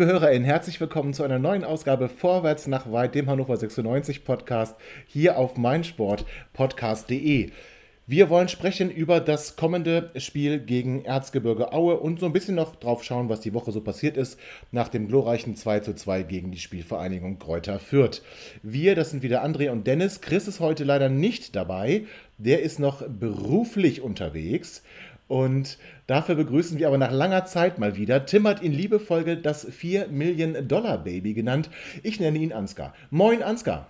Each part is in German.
Liebe HörerInnen, herzlich willkommen zu einer neuen Ausgabe Vorwärts nach weit, dem Hannover 96 Podcast hier auf meinsportpodcast.de. Wir wollen sprechen über das kommende Spiel gegen Erzgebirge Aue und so ein bisschen noch drauf schauen, was die Woche so passiert ist nach dem glorreichen 2 zu 2 gegen die Spielvereinigung Kräuter Fürth. Wir, das sind wieder André und Dennis. Chris ist heute leider nicht dabei. Der ist noch beruflich unterwegs. Und dafür begrüßen wir aber nach langer Zeit mal wieder. Tim hat ihn liebevoll das 4 Million Dollar Baby genannt. Ich nenne ihn Ansgar. Moin, Ansgar.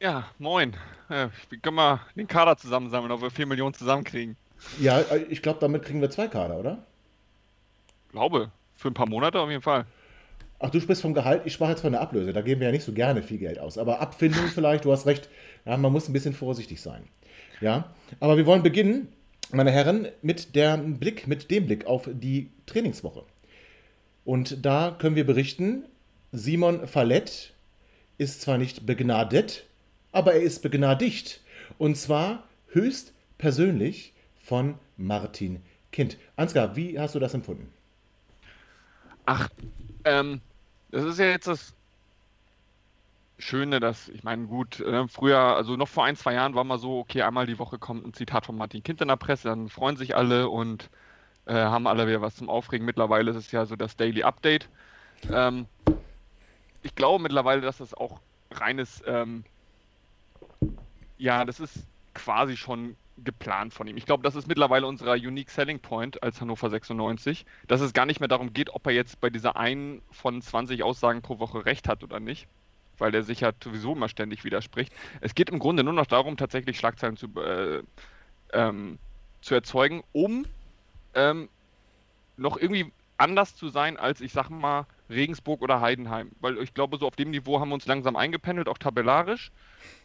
Ja, moin. Ja, wir können mal den Kader zusammensammeln, ob wir 4 Millionen zusammenkriegen. Ja, ich glaube, damit kriegen wir zwei Kader, oder? Glaube. Für ein paar Monate auf jeden Fall. Ach, du sprichst vom Gehalt, ich sprach jetzt von der Ablöse. Da geben wir ja nicht so gerne viel Geld aus. Aber Abfindung vielleicht, du hast recht. Ja, man muss ein bisschen vorsichtig sein. Ja, aber wir wollen beginnen meine Herren, mit, der Blick, mit dem Blick auf die Trainingswoche. Und da können wir berichten, Simon Fallett ist zwar nicht begnadet, aber er ist begnadigt. Und zwar höchst persönlich von Martin Kind. Ansgar, wie hast du das empfunden? Ach, ähm, das ist ja jetzt das Schöne, dass, ich meine, gut, äh, früher, also noch vor ein, zwei Jahren war mal so, okay, einmal die Woche kommt ein Zitat von Martin Kind in der Presse, dann freuen sich alle und äh, haben alle wieder was zum Aufregen. Mittlerweile ist es ja so das Daily Update. Ähm, ich glaube mittlerweile, dass das auch reines, ähm, ja, das ist quasi schon geplant von ihm. Ich glaube, das ist mittlerweile unser Unique Selling Point als Hannover 96, dass es gar nicht mehr darum geht, ob er jetzt bei dieser einen von 20 Aussagen pro Woche recht hat oder nicht weil der sich ja sowieso immer ständig widerspricht. Es geht im Grunde nur noch darum, tatsächlich Schlagzeilen zu, äh, ähm, zu erzeugen, um ähm, noch irgendwie anders zu sein als, ich sag mal, Regensburg oder Heidenheim. Weil ich glaube, so auf dem Niveau haben wir uns langsam eingependelt, auch tabellarisch.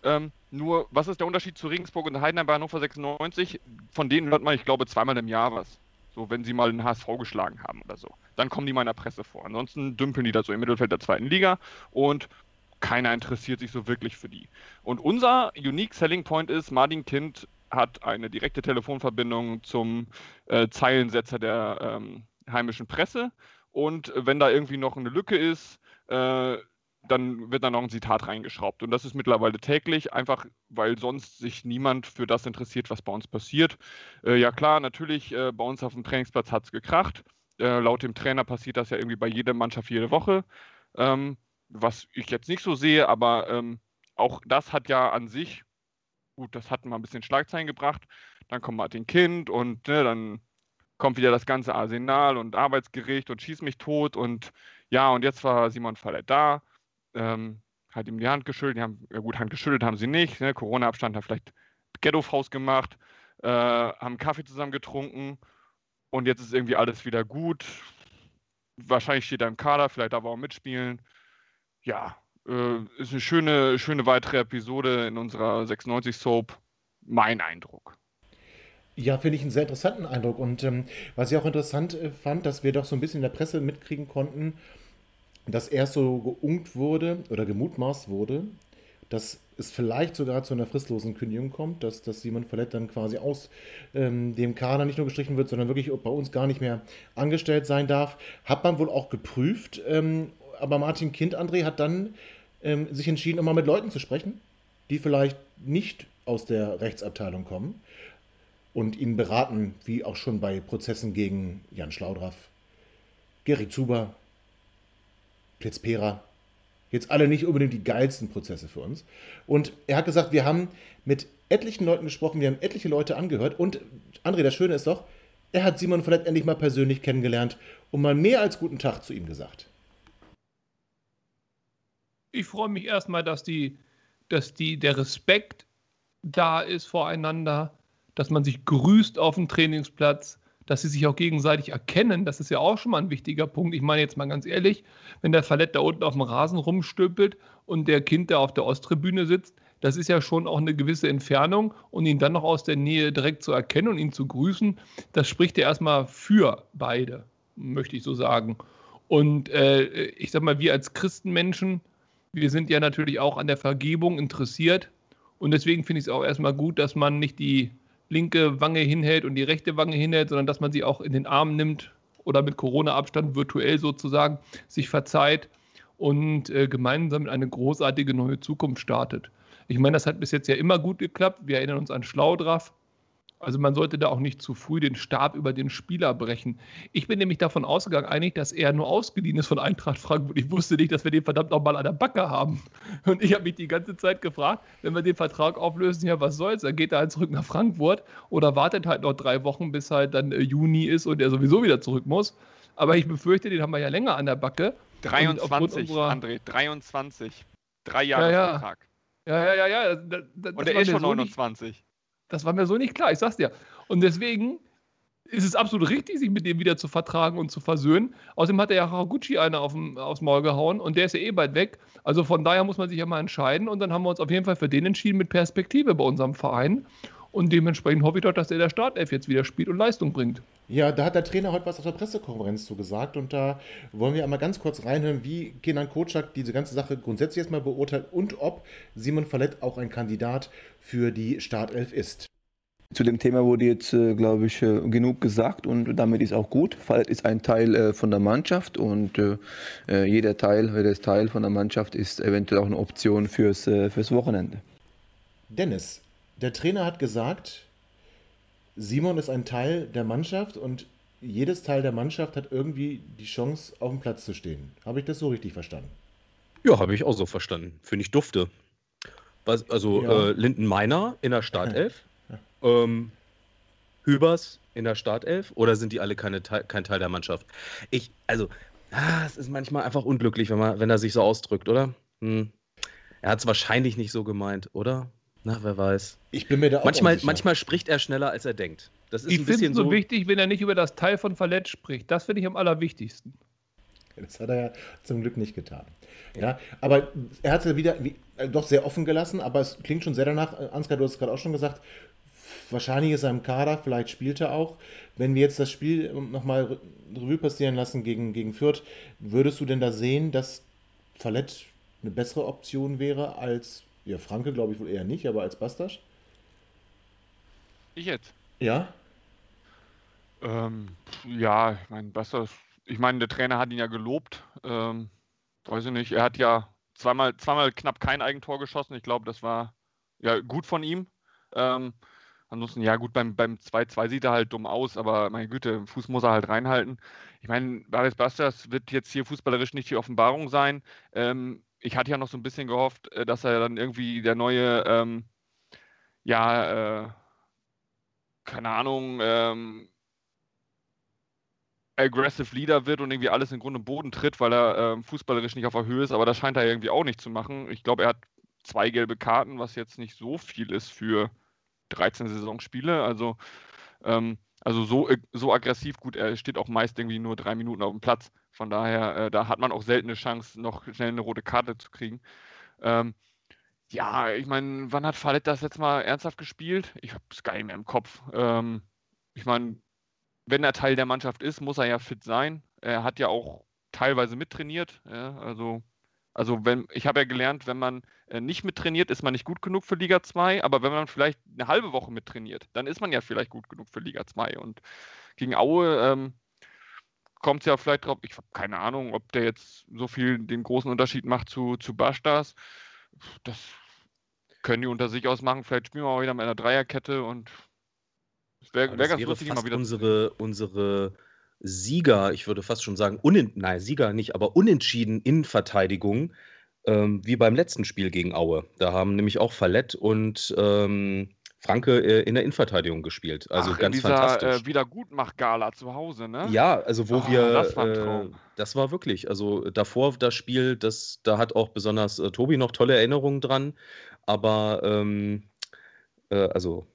Ähm, nur, was ist der Unterschied zu Regensburg und Heidenheim bei Hannover 96? Von denen hört man, ich glaube, zweimal im Jahr was. So, wenn sie mal den HSV geschlagen haben oder so. Dann kommen die mal in der Presse vor. Ansonsten dümpeln die da so im Mittelfeld der zweiten Liga und keiner interessiert sich so wirklich für die. Und unser Unique Selling Point ist, Martin Kind hat eine direkte Telefonverbindung zum äh, Zeilensetzer der ähm, heimischen Presse. Und wenn da irgendwie noch eine Lücke ist, äh, dann wird da noch ein Zitat reingeschraubt. Und das ist mittlerweile täglich, einfach weil sonst sich niemand für das interessiert, was bei uns passiert. Äh, ja klar, natürlich, äh, bei uns auf dem Trainingsplatz hat es gekracht. Äh, laut dem Trainer passiert das ja irgendwie bei jeder Mannschaft jede Woche. Ähm, was ich jetzt nicht so sehe, aber ähm, auch das hat ja an sich, gut, das hat mal ein bisschen Schlagzeilen gebracht. Dann kommt Martin Kind und ne, dann kommt wieder das ganze Arsenal und Arbeitsgericht und schießt mich tot und ja, und jetzt war Simon Fallett da, ähm, hat ihm die Hand geschüttelt, die haben, ja gut, Hand geschüttelt haben sie nicht, ne? Corona-Abstand hat vielleicht Ghetto-Faust gemacht, äh, haben Kaffee zusammen getrunken und jetzt ist irgendwie alles wieder gut. Wahrscheinlich steht er im Kader, vielleicht darf er auch mitspielen ja, äh, ist eine schöne, schöne weitere Episode in unserer 96 Soap. Mein Eindruck. Ja, finde ich einen sehr interessanten Eindruck. Und ähm, was ich auch interessant äh, fand, dass wir doch so ein bisschen in der Presse mitkriegen konnten, dass erst so geungt wurde oder gemutmaßt wurde, dass es vielleicht sogar zu einer fristlosen Kündigung kommt, dass, dass Simon Fallett dann quasi aus ähm, dem Kader nicht nur gestrichen wird, sondern wirklich bei uns gar nicht mehr angestellt sein darf. Hat man wohl auch geprüft ähm, aber Martin Kind, André, hat dann ähm, sich entschieden, immer mit Leuten zu sprechen, die vielleicht nicht aus der Rechtsabteilung kommen und ihnen beraten, wie auch schon bei Prozessen gegen Jan Schlaudraff, Gary Zuber, Plitzpera. Jetzt alle nicht unbedingt die geilsten Prozesse für uns. Und er hat gesagt, wir haben mit etlichen Leuten gesprochen, wir haben etliche Leute angehört. Und André, das Schöne ist doch, er hat Simon vielleicht endlich mal persönlich kennengelernt und mal mehr als guten Tag zu ihm gesagt ich freue mich erstmal, dass die, dass die, der Respekt da ist voreinander, dass man sich grüßt auf dem Trainingsplatz, dass sie sich auch gegenseitig erkennen. Das ist ja auch schon mal ein wichtiger Punkt. Ich meine jetzt mal ganz ehrlich, wenn der Verlet da unten auf dem Rasen rumstülpelt und der Kind, der auf der Osttribüne sitzt, das ist ja schon auch eine gewisse Entfernung und ihn dann noch aus der Nähe direkt zu erkennen und ihn zu grüßen, das spricht ja erstmal für beide, möchte ich so sagen. Und äh, ich sag mal, wir als Christenmenschen, wir sind ja natürlich auch an der Vergebung interessiert und deswegen finde ich es auch erstmal gut, dass man nicht die linke Wange hinhält und die rechte Wange hinhält, sondern dass man sie auch in den Arm nimmt oder mit Corona-Abstand virtuell sozusagen sich verzeiht und äh, gemeinsam eine großartige neue Zukunft startet. Ich meine, das hat bis jetzt ja immer gut geklappt. Wir erinnern uns an Schlaudraff. Also man sollte da auch nicht zu früh den Stab über den Spieler brechen. Ich bin nämlich davon ausgegangen, eigentlich, dass er nur ausgeliehen ist von Eintracht Frankfurt. Ich wusste nicht, dass wir den verdammt nochmal an der Backe haben. Und ich habe mich die ganze Zeit gefragt, wenn wir den Vertrag auflösen, ja, was soll's? Dann geht er halt zurück nach Frankfurt oder wartet halt noch drei Wochen, bis halt dann äh, Juni ist und er sowieso wieder zurück muss. Aber ich befürchte, den haben wir ja länger an der Backe. 23, André, 23. Drei Jahre ja, ja. Vertrag. Ja, ja, ja, ja. Das, das, und er ist schon 29. nicht, das war mir so nicht klar, ich sag's dir. Und deswegen ist es absolut richtig, sich mit dem wieder zu vertragen und zu versöhnen. Außerdem hat er ja Haraguchi einer auf aufs Maul gehauen und der ist ja eh bald weg. Also von daher muss man sich ja mal entscheiden und dann haben wir uns auf jeden Fall für den entschieden mit Perspektive bei unserem Verein. Und dementsprechend hoffe ich doch, dass er der Startelf jetzt wieder spielt und Leistung bringt. Ja, da hat der Trainer heute was auf der Pressekonferenz zu gesagt und da wollen wir einmal ganz kurz reinhören, wie Kenan Kocak diese ganze Sache grundsätzlich erstmal beurteilt und ob Simon Fallett auch ein Kandidat für die Startelf ist. Zu dem Thema wurde jetzt, äh, glaube ich, äh, genug gesagt und damit ist auch gut. Fallett ist ein Teil äh, von der Mannschaft und jeder Teil, jedes Teil von der Mannschaft ist eventuell auch eine Option fürs, fürs Wochenende. Dennis, der Trainer hat gesagt, Simon ist ein Teil der Mannschaft und jedes Teil der Mannschaft hat irgendwie die Chance, auf dem Platz zu stehen. Habe ich das so richtig verstanden? Ja, habe ich auch so verstanden. Finde ich dufte. Was, also ja. äh, Linden Meiner in der Startelf, ja. ähm, Hübers in der Startelf oder sind die alle keine, kein Teil der Mannschaft? Ich, also, ah, es ist manchmal einfach unglücklich, wenn, man, wenn er sich so ausdrückt, oder? Hm. Er hat es wahrscheinlich nicht so gemeint, oder? Na, wer weiß. Ich bin mir da auch manchmal, manchmal spricht er schneller, als er denkt. Das ist ich finde es so wichtig, wenn er nicht über das Teil von Verletzt spricht. Das finde ich am allerwichtigsten. Das hat er ja zum Glück nicht getan. Ja, aber er hat es ja wieder wie, äh, doch sehr offen gelassen, aber es klingt schon sehr danach. Äh, Ansgar, du hast es gerade auch schon gesagt, wahrscheinlich ist er im Kader, vielleicht spielt er auch. Wenn wir jetzt das Spiel nochmal Revue passieren lassen gegen, gegen Fürth, würdest du denn da sehen, dass Fallett eine bessere Option wäre als ja, Franke glaube ich wohl eher nicht, aber als Bastasch? Ich jetzt? Ja. Ähm, ja, ich meine, Bastasch, ich meine, der Trainer hat ihn ja gelobt. Ähm, weiß ich nicht, er hat ja zweimal, zweimal knapp kein Eigentor geschossen. Ich glaube, das war ja gut von ihm. Ähm, ansonsten, ja gut, beim, beim 2-2 sieht er halt dumm aus, aber meine Güte, Fuß muss er halt reinhalten. Ich meine, Baris Bastas wird jetzt hier fußballerisch nicht die Offenbarung sein. Ähm, ich hatte ja noch so ein bisschen gehofft, äh, dass er dann irgendwie der neue, ähm, ja, äh, keine Ahnung, ähm, aggressive Leader wird und irgendwie alles in Grund und Boden tritt, weil er ähm, fußballerisch nicht auf der Höhe ist, aber das scheint er irgendwie auch nicht zu machen. Ich glaube, er hat zwei gelbe Karten, was jetzt nicht so viel ist für 13 Saisonspiele. Also, ähm, also so, äh, so aggressiv gut, er steht auch meist irgendwie nur drei Minuten auf dem Platz. Von daher, äh, da hat man auch selten eine Chance, noch schnell eine rote Karte zu kriegen. Ähm, ja, ich meine, wann hat Fallet das jetzt mal ernsthaft gespielt? Ich habe es gar nicht mehr im Kopf. Ähm, ich meine, wenn er Teil der Mannschaft ist, muss er ja fit sein. Er hat ja auch teilweise mittrainiert. Ja, also, also wenn, ich habe ja gelernt, wenn man nicht mittrainiert, ist man nicht gut genug für Liga 2, aber wenn man vielleicht eine halbe Woche mittrainiert, dann ist man ja vielleicht gut genug für Liga 2. Und gegen Aue, ähm, kommt es ja vielleicht drauf, ich habe keine Ahnung, ob der jetzt so viel den großen Unterschied macht zu, zu Bastas. Das können die unter sich ausmachen. Vielleicht spielen wir mal wieder mit einer Dreierkette und es wäre wär ganz lustig, mal wieder. Unsere, unsere Sieger, ich würde fast schon sagen, nein, Sieger nicht, aber unentschieden in Verteidigung, ähm, wie beim letzten Spiel gegen Aue. Da haben nämlich auch Fallett und ähm, Franke äh, in der Innenverteidigung gespielt. Also Ach, ganz in dieser, fantastisch. Äh, Wiedergutmach-Gala zu Hause, ne? Ja, also wo oh, wir. Das war, äh, das war wirklich. Also davor das Spiel, das, da hat auch besonders äh, Tobi noch tolle Erinnerungen dran. Aber ähm, äh, also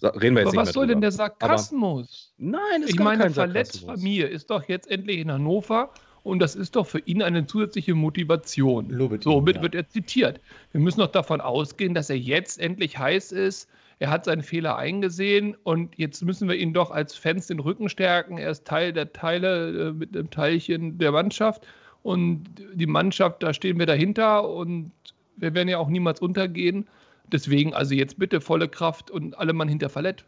Reden wir jetzt Aber was soll denn der Sarkasmus? Aber nein, ist Ich meine, verletzt Familie ist doch jetzt endlich in Hannover und das ist doch für ihn eine zusätzliche Motivation. Lobet so ihn, wird, ja. wird er zitiert. Wir müssen doch davon ausgehen, dass er jetzt endlich heiß ist. Er hat seinen Fehler eingesehen und jetzt müssen wir ihn doch als Fans den Rücken stärken. Er ist Teil der Teile äh, mit dem Teilchen der Mannschaft und die Mannschaft, da stehen wir dahinter und wir werden ja auch niemals untergehen. Deswegen also jetzt bitte volle Kraft und alle Mann hinter Fallett.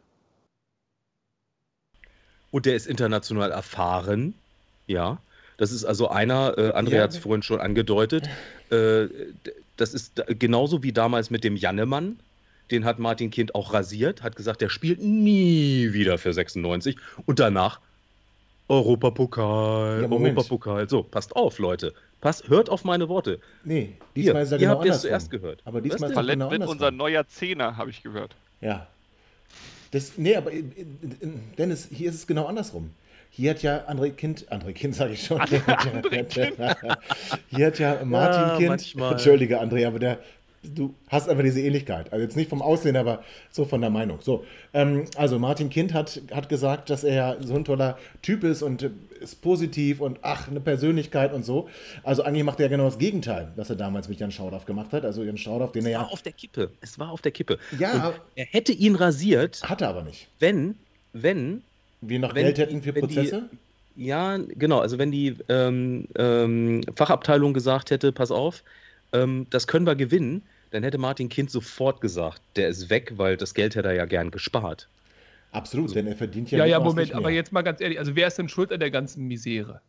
Und der ist international erfahren. Ja. Das ist also einer, äh, André Ja. hat es vorhin schon angedeutet, äh, das ist genauso wie damals mit dem Jannemann. Den hat Martin Kind auch rasiert, hat gesagt, der spielt nie wieder für 96 und danach Europapokal, Ja, Moment. Europapokal. So, passt auf, Leute. Passt, hört auf meine Worte. Nee, Hier, diesmal ist er ihr genau habt es andersrum. zuerst gehört. Aber diesmal ist er genau wird unser neuer Zehner, habe ich gehört. Ja. Das, nee, aber äh, äh, Dennis, hier ist es genau andersrum. Hier hat ja André Kind, André Kind sage ich schon. hier hat ja Martin Ja, Kind, manchmal. Entschuldige André, aber der, du hast einfach diese Ähnlichkeit. Also jetzt nicht vom Aussehen, aber so von der Meinung. So, ähm, also Martin Kind hat, hat gesagt, dass er ja so ein toller Typ ist und äh, ist positiv und ach, eine Persönlichkeit und so. Also eigentlich macht er ja genau das Gegenteil, was er damals mit Jan Schaudaff gemacht hat. Also Jan Schaudaff, den er Es war ja auf der Kippe. Es war auf der Kippe. Ja. Und er hätte ihn rasiert, hatte aber nicht. wenn, wenn Wir noch Wenn Geld hätten für wenn die- Prozesse? Ja, genau. Also wenn die ähm, ähm, Fachabteilung gesagt hätte, pass auf, ähm, das können wir gewinnen, dann hätte Martin Kind sofort gesagt, der ist weg, weil das Geld hätte er ja gern gespart. Absolut, denn er verdient ja Ja, ja, Moment, mehr. aber jetzt mal ganz ehrlich, also wer ist denn schuld an der ganzen Misere?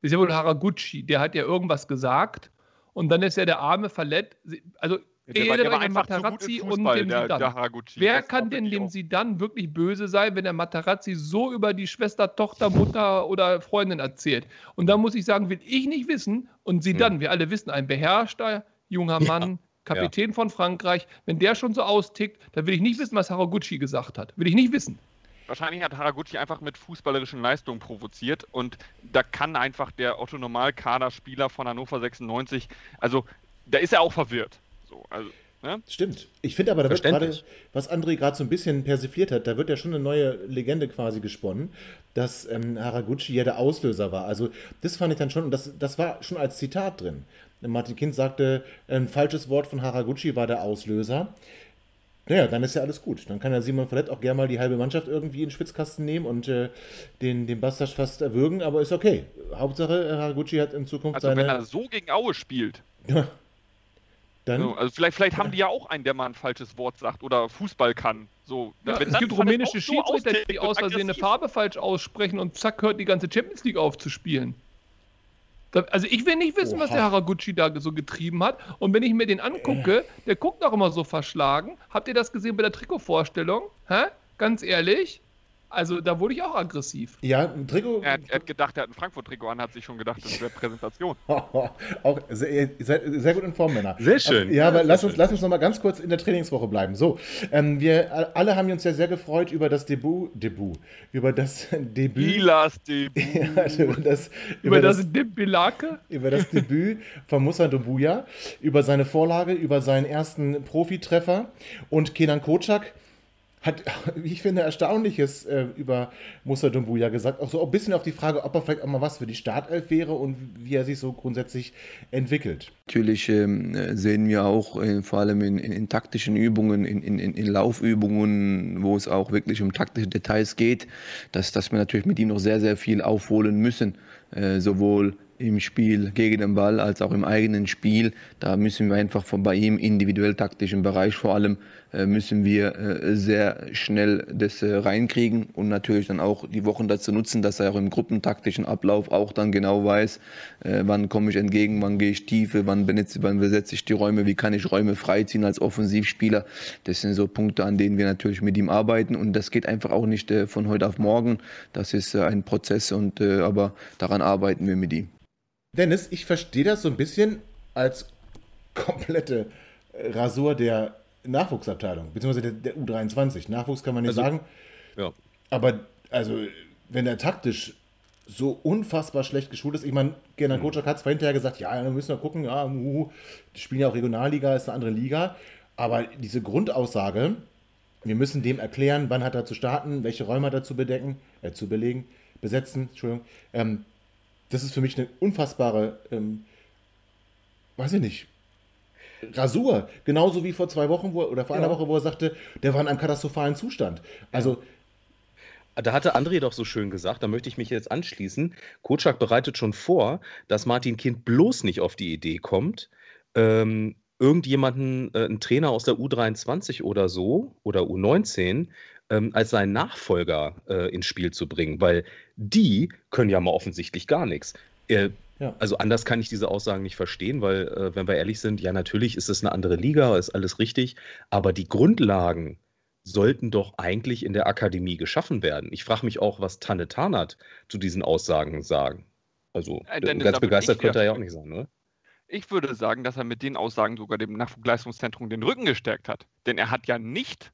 Ist ja wohl Haraguchi, der hat ja irgendwas gesagt und dann ist ja der arme verletzt. Also, Der, der war an einfach zu gut und Fußball, dem der, der Haraguchi. Wer kann denn dem Sidan wirklich böse sein, wenn der Materazzi so über die Schwester, Tochter, Mutter oder Freundin erzählt? Und da muss ich sagen, will ich nicht wissen. Und Sidan, wir alle wissen, ein beherrschter junger Mann, Kapitän von Frankreich, wenn der schon so austickt, dann will ich nicht wissen, was Haraguchi gesagt hat. Will ich nicht wissen. Wahrscheinlich hat Haraguchi einfach mit fußballerischen Leistungen provoziert und da kann einfach der Otto-Normal-Kaderspieler von Hannover 96, also da ist er auch verwirrt. So, also, ne? Stimmt. Ich finde aber, da wird gerade, was André gerade so ein bisschen persifliert hat, da wird ja schon eine neue Legende quasi gesponnen, dass ähm, Haraguchi ja der Auslöser war. Also das fand ich dann schon, und das, das war schon als Zitat drin. Martin Kind sagte, ein falsches Wort von Haraguchi war der Auslöser. Naja, dann ist ja alles gut. Dann kann ja Simon Verlet auch gerne mal die halbe Mannschaft irgendwie in den Schwitzkasten nehmen und äh, den, den Bastard fast erwürgen, aber ist okay. Hauptsache, Haraguchi hat in Zukunft also wenn er seine. so gegen Aue spielt, dann, so, also vielleicht, vielleicht haben die ja auch einen, der mal ein falsches Wort sagt oder Fußball kann. So, Ja, wenn es dann gibt rumänische so Schiedsrichter, austickt die aus Versehen eine Farbe falsch aussprechen und zack hört die ganze Champions League auf zu spielen. Da, also ich will nicht wissen, was Oha. der Haraguchi da so getrieben hat. Und wenn ich mir den angucke, der guckt auch immer so verschlagen. Habt ihr das gesehen bei der Trikotvorstellung? Hä? Ganz ehrlich? Also da wurde ich auch aggressiv. ja, ein Trikot. Er hat, er hat gedacht, er hat ein Frankfurt-Trikot an, hat sich schon gedacht, das wäre Präsentation. auch sehr, seid sehr gut in Form, Männer. Sehr schön. Ja, aber Ja, lass sehr uns, schön. lass uns noch mal ganz kurz in der Trainingswoche bleiben. So, ähm, wir alle haben uns ja sehr gefreut über das Debüt, Debüt, über das Debüt, Ilas Debüt. Ja, über das, Über das Dembelake? über das Debüt von Musa Dumbuya, über seine Vorlage, über seinen ersten Profitreffer und Kenan Kocak hat, wie ich finde, Erstaunliches äh, über Musa Dumbuya gesagt. Auch so ein bisschen auf die Frage, ob er vielleicht auch mal was für die Startelf wäre und wie er sich so grundsätzlich entwickelt. Natürlich ähm, sehen wir auch äh, vor allem in, in, in taktischen Übungen, in, in, Laufübungen, wo es auch wirklich um taktische Details geht, dass, dass wir natürlich mit ihm noch sehr, sehr viel aufholen müssen. Äh, sowohl im Spiel gegen den Ball als auch im eigenen Spiel. Da müssen wir einfach von bei ihm individuell taktischen Bereich vor allem äh, müssen wir äh, sehr schnell das äh, reinkriegen und natürlich dann auch die Wochen dazu nutzen, dass er auch im gruppentaktischen Ablauf auch dann genau weiß, wann komme ich entgegen, wann gehe ich tiefe, wann, benetze, wann besetze ich die Räume, wie kann ich Räume freiziehen als Offensivspieler. Das sind so Punkte, an denen wir natürlich mit ihm arbeiten und das geht einfach auch nicht von heute auf morgen. Das ist ein Prozess und aber daran arbeiten wir mit ihm. Dennis, ich verstehe das so ein bisschen als komplette äh, Rasur der Nachwuchsabteilung, beziehungsweise der, der U23. Nachwuchs kann man nicht Also, sagen. Ja. Aber also, wenn er taktisch so unfassbar schlecht geschult ist, ich meine, Gerhard Kocak hat zwar hinterher gesagt, ja, dann müssen wir gucken, ja, uh, die spielen ja auch Regionalliga, ist eine andere Liga, aber diese Grundaussage, Wir müssen dem erklären, wann hat er zu starten, welche Räume hat er zu bedecken, äh, zu belegen, besetzen, Entschuldigung. Ähm, das ist für mich eine unfassbare, ähm, weiß ich nicht, Rasur. Genauso wie vor zwei Wochen wo, oder vor ja. einer Woche, wo er sagte, der war in einem katastrophalen Zustand. Also. Da hatte André doch so schön gesagt, da möchte ich mich jetzt anschließen. Kotschak bereitet schon vor, dass Martin Kind bloß nicht auf die Idee kommt, ähm, irgendjemanden, äh, einen Trainer aus der U23 oder so oder U19 ähm, als seinen Nachfolger äh, ins Spiel zu bringen, weil die können ja mal offensichtlich gar nichts. Äh, ja. Also anders kann ich diese Aussagen nicht verstehen, weil, äh, wenn wir ehrlich sind, ja, natürlich ist es eine andere Liga, ist alles richtig, aber die Grundlagen sollten doch eigentlich in der Akademie geschaffen werden. Ich frage mich auch, was Tanne Tarnat zu diesen Aussagen sagen. Also äh, Dennis, ganz begeistert könnte er ja auch nicht sein, oder? Ich würde sagen, dass er mit den Aussagen sogar dem Nachwuchsleistungszentrum den Rücken gestärkt hat. Denn er hat ja nicht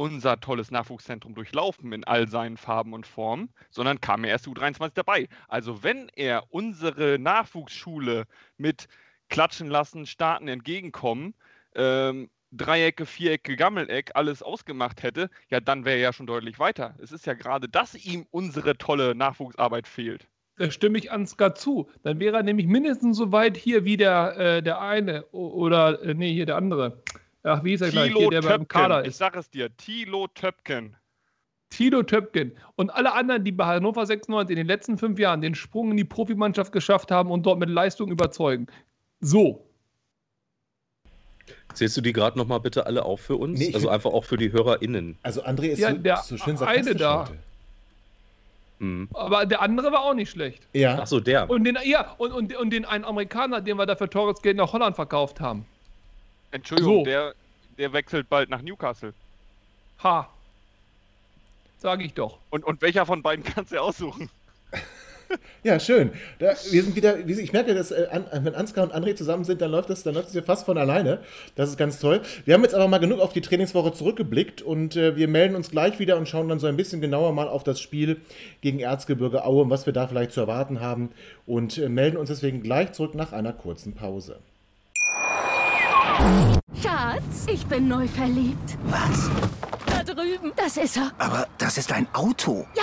unser tolles Nachwuchszentrum durchlaufen in all seinen Farben und Formen, sondern kam er erst U23 dabei. Also wenn er unsere Nachwuchsschule mit Klatschen lassen, Starten entgegenkommen, ähm, Dreiecke, Vierecke, Gammeleck alles ausgemacht hätte, ja, dann wäre er ja schon deutlich weiter. Es ist ja gerade, dass ihm unsere tolle Nachwuchsarbeit fehlt. Da stimme ich Ansgar zu. Dann wäre er nämlich mindestens so weit hier wie der, äh, der eine oder, äh, nee, hier der andere. Ach, wie ist er gleich? Hier, der Töpken. beim Kader ist. Ich sag es dir, Tilo Töpken. Tilo Töpken und alle anderen, die bei Hannover 96 in den letzten fünf Jahren den Sprung in die Profimannschaft geschafft haben und dort mit Leistung überzeugen. So. Zählst du die gerade nochmal bitte alle auf für uns? Nee, also einfach auch für die HörerInnen. Also André ist ja, so, der so schön eine da. Mhm. Aber der andere war auch nicht schlecht. Ja. Achso, der. Und den, ja, und, und, und den einen Amerikaner, den wir da für teures Geld nach Holland verkauft haben. Entschuldigung, so. der, der wechselt bald nach Newcastle. Ha. Sag ich doch. Und, und welcher von beiden kannst du aussuchen? Ja, schön. Da, wir sind wieder, ich merke, dass äh, wenn Ansgar und André zusammen sind, dann läuft das, dann läuft das ja fast von alleine. Das ist ganz toll. Wir haben jetzt aber mal genug auf die Trainingswoche zurückgeblickt und äh, wir melden uns gleich wieder und schauen dann so ein bisschen genauer mal auf das Spiel gegen Erzgebirge Aue und was wir da vielleicht zu erwarten haben und äh, melden uns deswegen gleich zurück nach einer kurzen Pause. Schatz, ich bin neu verliebt. Was? Da drüben. Das ist er. Aber das ist ein Auto. Ja,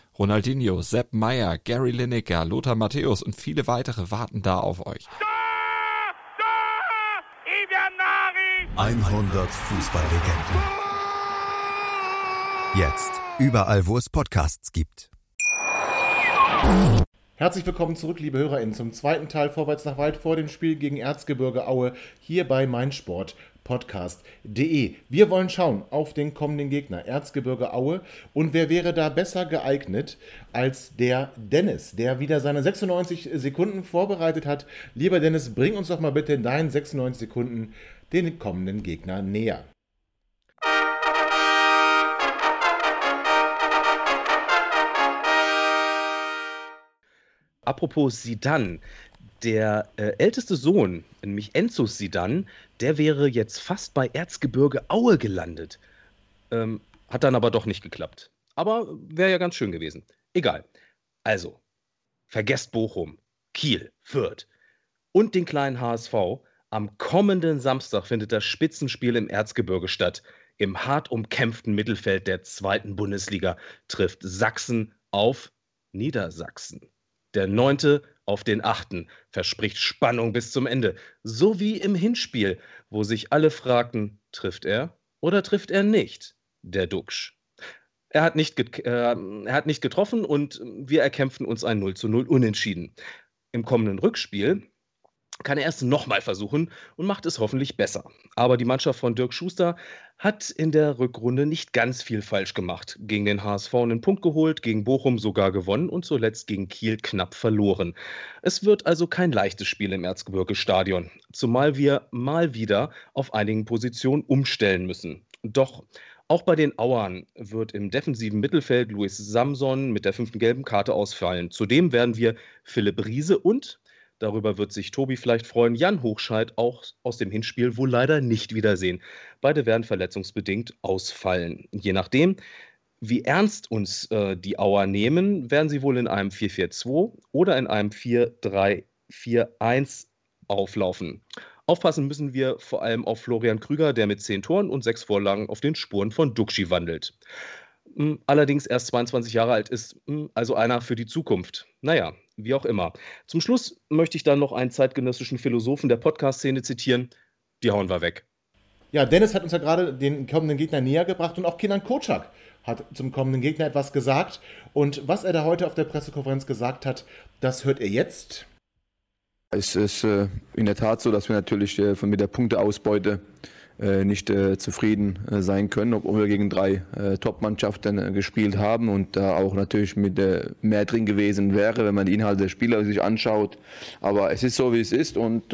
Ronaldinho, Sepp Meyer, Gary Lineker, Lothar Matthäus und viele weitere warten da auf euch. 100 Fußballlegenden. Jetzt überall, wo es Podcasts gibt. Herzlich willkommen zurück, liebe HörerInnen, zum zweiten Teil Vorwärts nach Weit vor dem Spiel gegen Erzgebirge Aue hier bei Meinsport podcast.de. Wir wollen schauen auf den kommenden Gegner, Erzgebirge Aue. Und wer wäre da besser geeignet als der Dennis, der wieder seine 96 Sekunden vorbereitet hat? Lieber Dennis, bring uns doch mal bitte in deinen 96 Sekunden den kommenden Gegner näher. Apropos Sidan, der äh, älteste Sohn, nämlich Enzo Sidan, der wäre jetzt fast bei Erzgebirge Aue gelandet. Ähm, hat dann aber doch nicht geklappt. Aber wäre ja ganz schön gewesen. Egal. Also, vergesst Bochum, Kiel, Fürth und den kleinen HSV. Am kommenden Samstag findet das Spitzenspiel im Erzgebirge statt. Im hart umkämpften Mittelfeld der zweiten Bundesliga trifft Sachsen auf Niedersachsen. Der neunte auf den achten verspricht Spannung bis zum Ende. So wie im Hinspiel, wo sich alle fragten, trifft er oder trifft er nicht, der Duxch. Er hat, nicht äh, er hat nicht getroffen und wir erkämpfen uns ein 0 zu 0 Unentschieden. Im kommenden Rückspiel kann er es nochmal versuchen und macht es hoffentlich besser. Aber die Mannschaft von Dirk Schuster hat in der Rückrunde nicht ganz viel falsch gemacht. Gegen den HSV einen Punkt geholt, gegen Bochum sogar gewonnen und zuletzt gegen Kiel knapp verloren. Es wird also kein leichtes Spiel im Erzgebirge-Stadion, zumal wir mal wieder auf einigen Positionen umstellen müssen. Doch Auch bei den Auern wird im defensiven Mittelfeld Luis Samson mit der fünften gelben Karte ausfallen. Zudem werden wir Philipp Riese und, darüber wird sich Tobi vielleicht freuen, Jan Hochscheid auch aus dem Hinspiel wohl leider nicht wiedersehen. Beide werden verletzungsbedingt ausfallen. Je nachdem, wie ernst uns äh, die Auer nehmen, werden sie wohl in einem 4-4-2 oder in einem 4-3-4-1 auflaufen. Aufpassen müssen wir vor allem auf Florian Krüger, der mit zehn Toren und sechs Vorlagen auf den Spuren von Duxi wandelt. Hm, allerdings erst 22 Jahre alt ist, hm, also einer für die Zukunft. Naja, wie auch immer. Zum Schluss möchte ich dann noch einen zeitgenössischen Philosophen der Podcast-Szene zitieren. Die hauen wir weg. Ja, Dennis hat uns ja gerade den kommenden Gegner näher gebracht und auch Kinan Kocak hat zum kommenden Gegner etwas gesagt. Und was er da heute auf der Pressekonferenz gesagt hat, das hört ihr jetzt. Es ist äh, in der Tat so, dass wir natürlich äh, von, mit der Punkteausbeute nicht äh, zufrieden äh, sein können, obwohl wir gegen drei äh, Top-Mannschaften gespielt haben und da auch natürlich mit mehr drin gewesen wäre, wenn man die Inhalte der Spieler sich anschaut. Aber es ist so, wie es ist und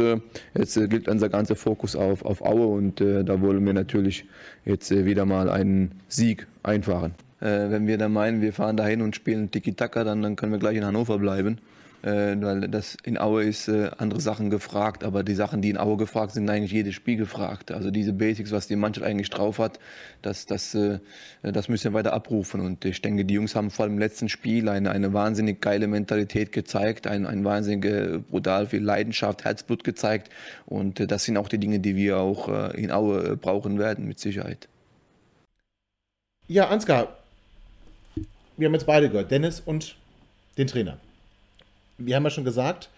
jetzt gilt unser ganzer Fokus auf, auf Aue und da wollen wir natürlich jetzt wieder mal einen Sieg einfahren. wenn wir da meinen, wir fahren dahin und spielen Tiki-Taka, dann, dann können wir gleich in Hannover bleiben äh, weil das in Aue ist äh, andere Sachen gefragt, aber die Sachen, die in Aue gefragt sind, eigentlich jedes Spiel gefragt. Also diese Basics, was die Mannschaft eigentlich drauf hat, das, das, äh, das müssen wir weiter abrufen. Und ich denke, die Jungs haben vor allem im letzten Spiel eine, eine wahnsinnig geile Mentalität gezeigt, ein, ein wahnsinnig äh, brutal viel Leidenschaft, Herzblut gezeigt. Und äh, das sind auch die Dinge, die wir auch äh, in Aue brauchen werden, mit Sicherheit. Ja, Ansgar, wir haben jetzt beide gehört, Dennis und den Trainer wir haben ja schon gesagt,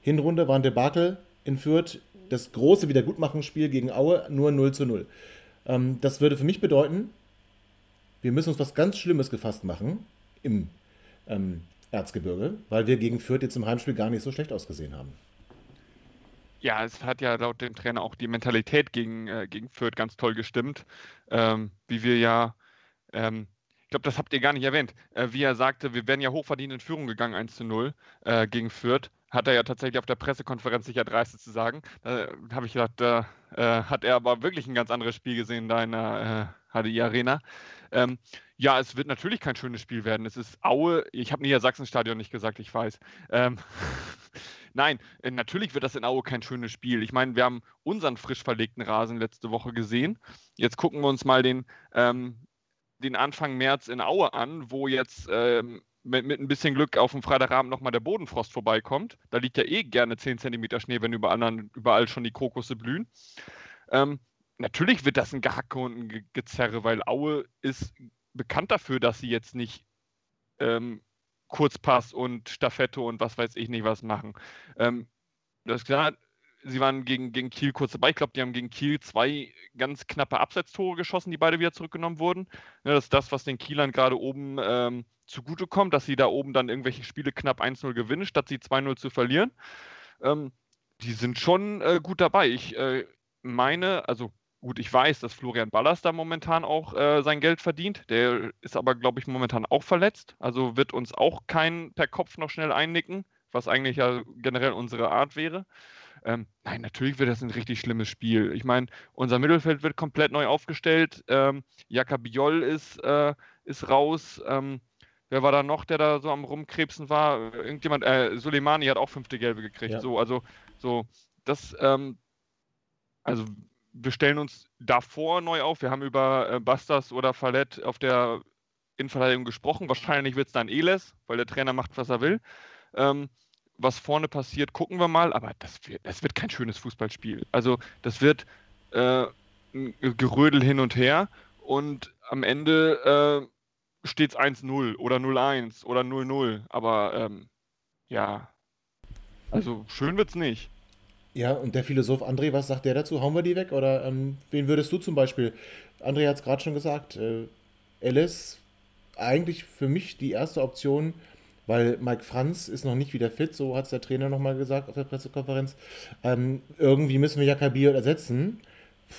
Hinrunde war ein Debakel in Fürth. Das große Wiedergutmachungsspiel gegen Aue nur 0 zu 0. Ähm, das würde für mich bedeuten, wir müssen uns was ganz Schlimmes gefasst machen im ähm, Erzgebirge, weil wir gegen Fürth jetzt im Heimspiel gar nicht so schlecht ausgesehen haben. Ja, es hat ja laut dem Trainer auch die Mentalität gegen, äh, gegen Fürth ganz toll gestimmt. Ähm, wie wir ja ähm, ich glaube, das habt ihr gar nicht erwähnt, äh, wie er sagte, wir wären ja hochverdient in Führung gegangen, 1 zu 0 äh, gegen Fürth. Hat er ja tatsächlich auf der Pressekonferenz sicher dreiste zu sagen. Da habe ich gedacht, da äh, hat er aber wirklich ein ganz anderes Spiel gesehen da in der HDI äh, Arena. Ähm, ja, es wird natürlich kein schönes Spiel werden. Es ist Aue, ich habe Niedersachsen-Stadion nicht gesagt, ich weiß. Ähm, Nein, äh, natürlich wird das in Aue kein schönes Spiel. Ich meine, wir haben unseren frisch verlegten Rasen letzte Woche gesehen. Jetzt gucken wir uns mal den ähm, den Anfang März in Aue an, wo jetzt ähm, mit, mit, ein bisschen Glück auf dem Freitagabend nochmal der Bodenfrost vorbeikommt. Da liegt ja eh gerne 10 cm Schnee, wenn überall, überall schon die Krokusse blühen. Ähm, natürlich wird das ein Gehacke und ein Gezerre, weil Aue ist bekannt dafür, dass sie jetzt nicht ähm, Kurzpass und Staffette und was weiß ich nicht was machen. Ähm, das gesagt, sie waren gegen, gegen Kiel kurz dabei. Ich glaube, die haben gegen Kiel zwei ganz knappe Absetztore geschossen, die beide wieder zurückgenommen wurden. Ja, das ist das, was den Kielern gerade oben ähm, zugutekommt, dass sie da oben dann irgendwelche Spiele knapp 1-0 gewinnen, statt sie 2-0 zu verlieren. Ähm, die sind schon äh, gut dabei. Ich äh, meine, also gut, ich weiß, dass Florian Ballas da momentan auch äh, sein Geld verdient. Der ist aber, glaube ich, momentan auch verletzt. Also wird uns auch kein per Kopf noch schnell einnicken, was eigentlich ja generell unsere Art wäre. Ähm, nein, natürlich wird das ein richtig schlimmes Spiel. Ich meine, unser Mittelfeld wird komplett neu aufgestellt. Ähm, Biol ist, äh, ist raus. Ähm, wer war da noch, der da so am Rumkrebsen war? Irgendjemand, äh, Soleimani hat auch fünfte Gelbe gekriegt. Ja. So, also, so, das, ähm, also, wir stellen uns davor neu auf. Wir haben über äh, Bastas oder Fallett auf der Innenverteidigung gesprochen. Wahrscheinlich wird es dann Eles, weil der Trainer macht, was er will. Ähm, was vorne passiert, gucken wir mal, aber das wird, das wird kein schönes Fußballspiel. Also das wird äh, ein Gerödel hin und her und am Ende äh, steht es 1-0 oder 0-1 oder 0-0. Aber ähm, ja, also schön wird es nicht. Ja, und der Philosoph André, was sagt der dazu? Hauen wir die weg? Oder ähm, wen würdest du zum Beispiel? André hat es gerade schon gesagt. Äh, Alice, eigentlich für mich die erste Option, weil Mike Franz ist noch nicht wieder fit, so hat es der Trainer nochmal gesagt auf der Pressekonferenz. Ähm, irgendwie müssen wir Jakabier ersetzen.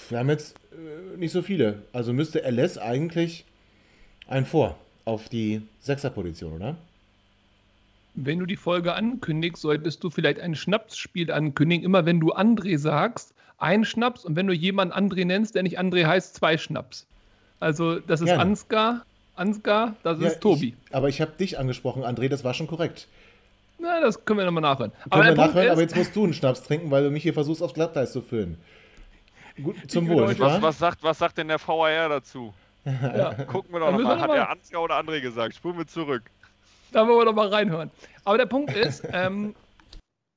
Wir haben jetzt äh, nicht so viele. Also müsste LS eigentlich ein Vor auf die Sechserposition, oder? Wenn du die Folge ankündigst, solltest du vielleicht ein Schnapsspiel ankündigen. Immer wenn du André sagst, ein Schnaps und wenn du jemanden André nennst, der nicht André heißt, zwei Schnaps. Also, das ist Gerne. Ansgar. Ansgar, das Ja, ist Tobi. Ich, aber ich habe dich angesprochen, André, das war schon korrekt. Na, das können wir nochmal nachhören. Können wir der Punkt nachhören, ist- aber jetzt musst du einen Schnaps trinken, weil du mich hier versuchst, aufs Glatteis zu füllen. Gut, zum Wohl, nicht Was, was, sagt, was sagt denn der VAR dazu? Ja. Gucken wir doch wir nochmal. Hat der Ansgar oder André gesagt? Spulen wir zurück. Da wollen wir doch mal reinhören. Aber der Punkt ist, ähm,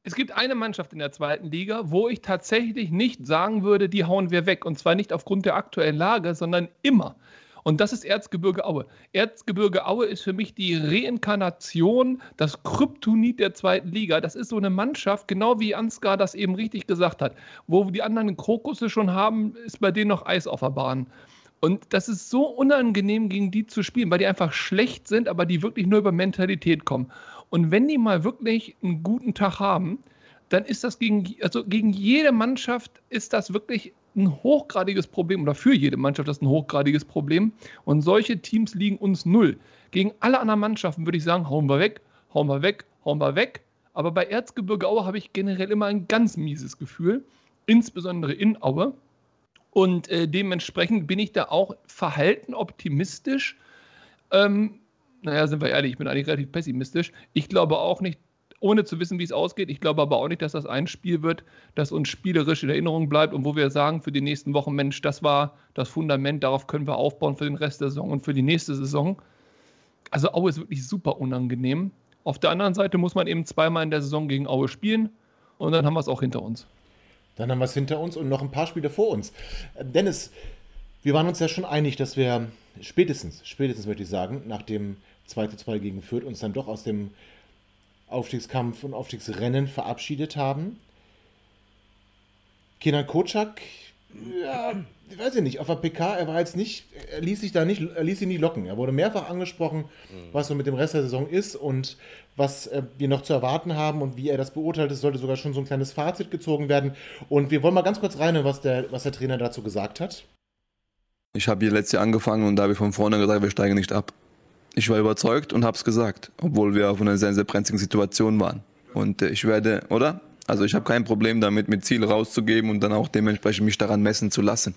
es gibt eine Mannschaft in der zweiten Liga, wo ich tatsächlich nicht sagen würde, die hauen wir weg. Und zwar nicht aufgrund der aktuellen Lage, sondern immer. Und das ist Erzgebirge Aue. Erzgebirge Aue ist für mich die Reinkarnation, das Kryptonit der zweiten Liga. Das ist so eine Mannschaft, genau wie Ansgar das eben richtig gesagt hat. Wo die anderen Krokusse schon haben, ist bei denen noch Eis auf der Bahn. Und das ist so unangenehm, gegen die zu spielen, weil die einfach schlecht sind, aber die wirklich nur über Mentalität kommen. Und wenn die mal wirklich einen guten Tag haben, dann ist das gegen, also gegen jede Mannschaft ist das wirklich ein hochgradiges Problem oder für jede Mannschaft das ein hochgradiges Problem. Und solche Teams liegen uns null. Gegen alle anderen Mannschaften würde ich sagen, hauen wir weg, hauen wir weg, hauen wir weg. Aber bei Erzgebirge Aue habe ich generell immer ein ganz mieses Gefühl, insbesondere in Aue. Und äh, dementsprechend bin ich da auch verhalten optimistisch. Ähm, naja, sind wir ehrlich, ich bin eigentlich relativ pessimistisch. Ich glaube auch nicht, ohne zu wissen, wie es ausgeht, ich glaube aber auch nicht, dass das ein Spiel wird, das uns spielerisch in Erinnerung bleibt und wo wir sagen für die nächsten Wochen, Mensch, das war das Fundament, darauf können wir aufbauen für den Rest der Saison und für die nächste Saison. Also Aue ist wirklich super unangenehm. Auf der anderen Seite muss man eben zweimal in der Saison gegen Aue spielen und dann haben wir es auch hinter uns. Dann haben wir es hinter uns und noch ein paar Spiele vor uns. Dennis, wir waren uns ja schon einig, dass wir spätestens, spätestens möchte ich sagen, nach dem 2 zu 2 gegen Fürth uns dann doch aus dem Aufstiegskampf und Aufstiegsrennen verabschiedet haben. Kenan Kocak, ja, ich weiß ich nicht, auf der PK, er war jetzt nicht, er ließ sich da nicht, er ließ sich nicht locken. Er wurde mehrfach angesprochen, was so mit dem Rest der Saison ist und was äh, wir noch zu erwarten haben und wie er das beurteilt. Es sollte sogar schon so ein kleines Fazit gezogen werden. Und wir wollen mal ganz kurz rein, was der, was der Trainer dazu gesagt hat. Ich habe hier letztes Jahr angefangen und da habe ich von vorne gesagt, wir steigen nicht ab. Ich war überzeugt und habe es gesagt, obwohl wir auf einer sehr, sehr brenzligen Situation waren. Und äh, ich werde, oder? Also ich habe kein Problem damit, mit Ziel rauszugeben und dann auch dementsprechend mich daran messen zu lassen.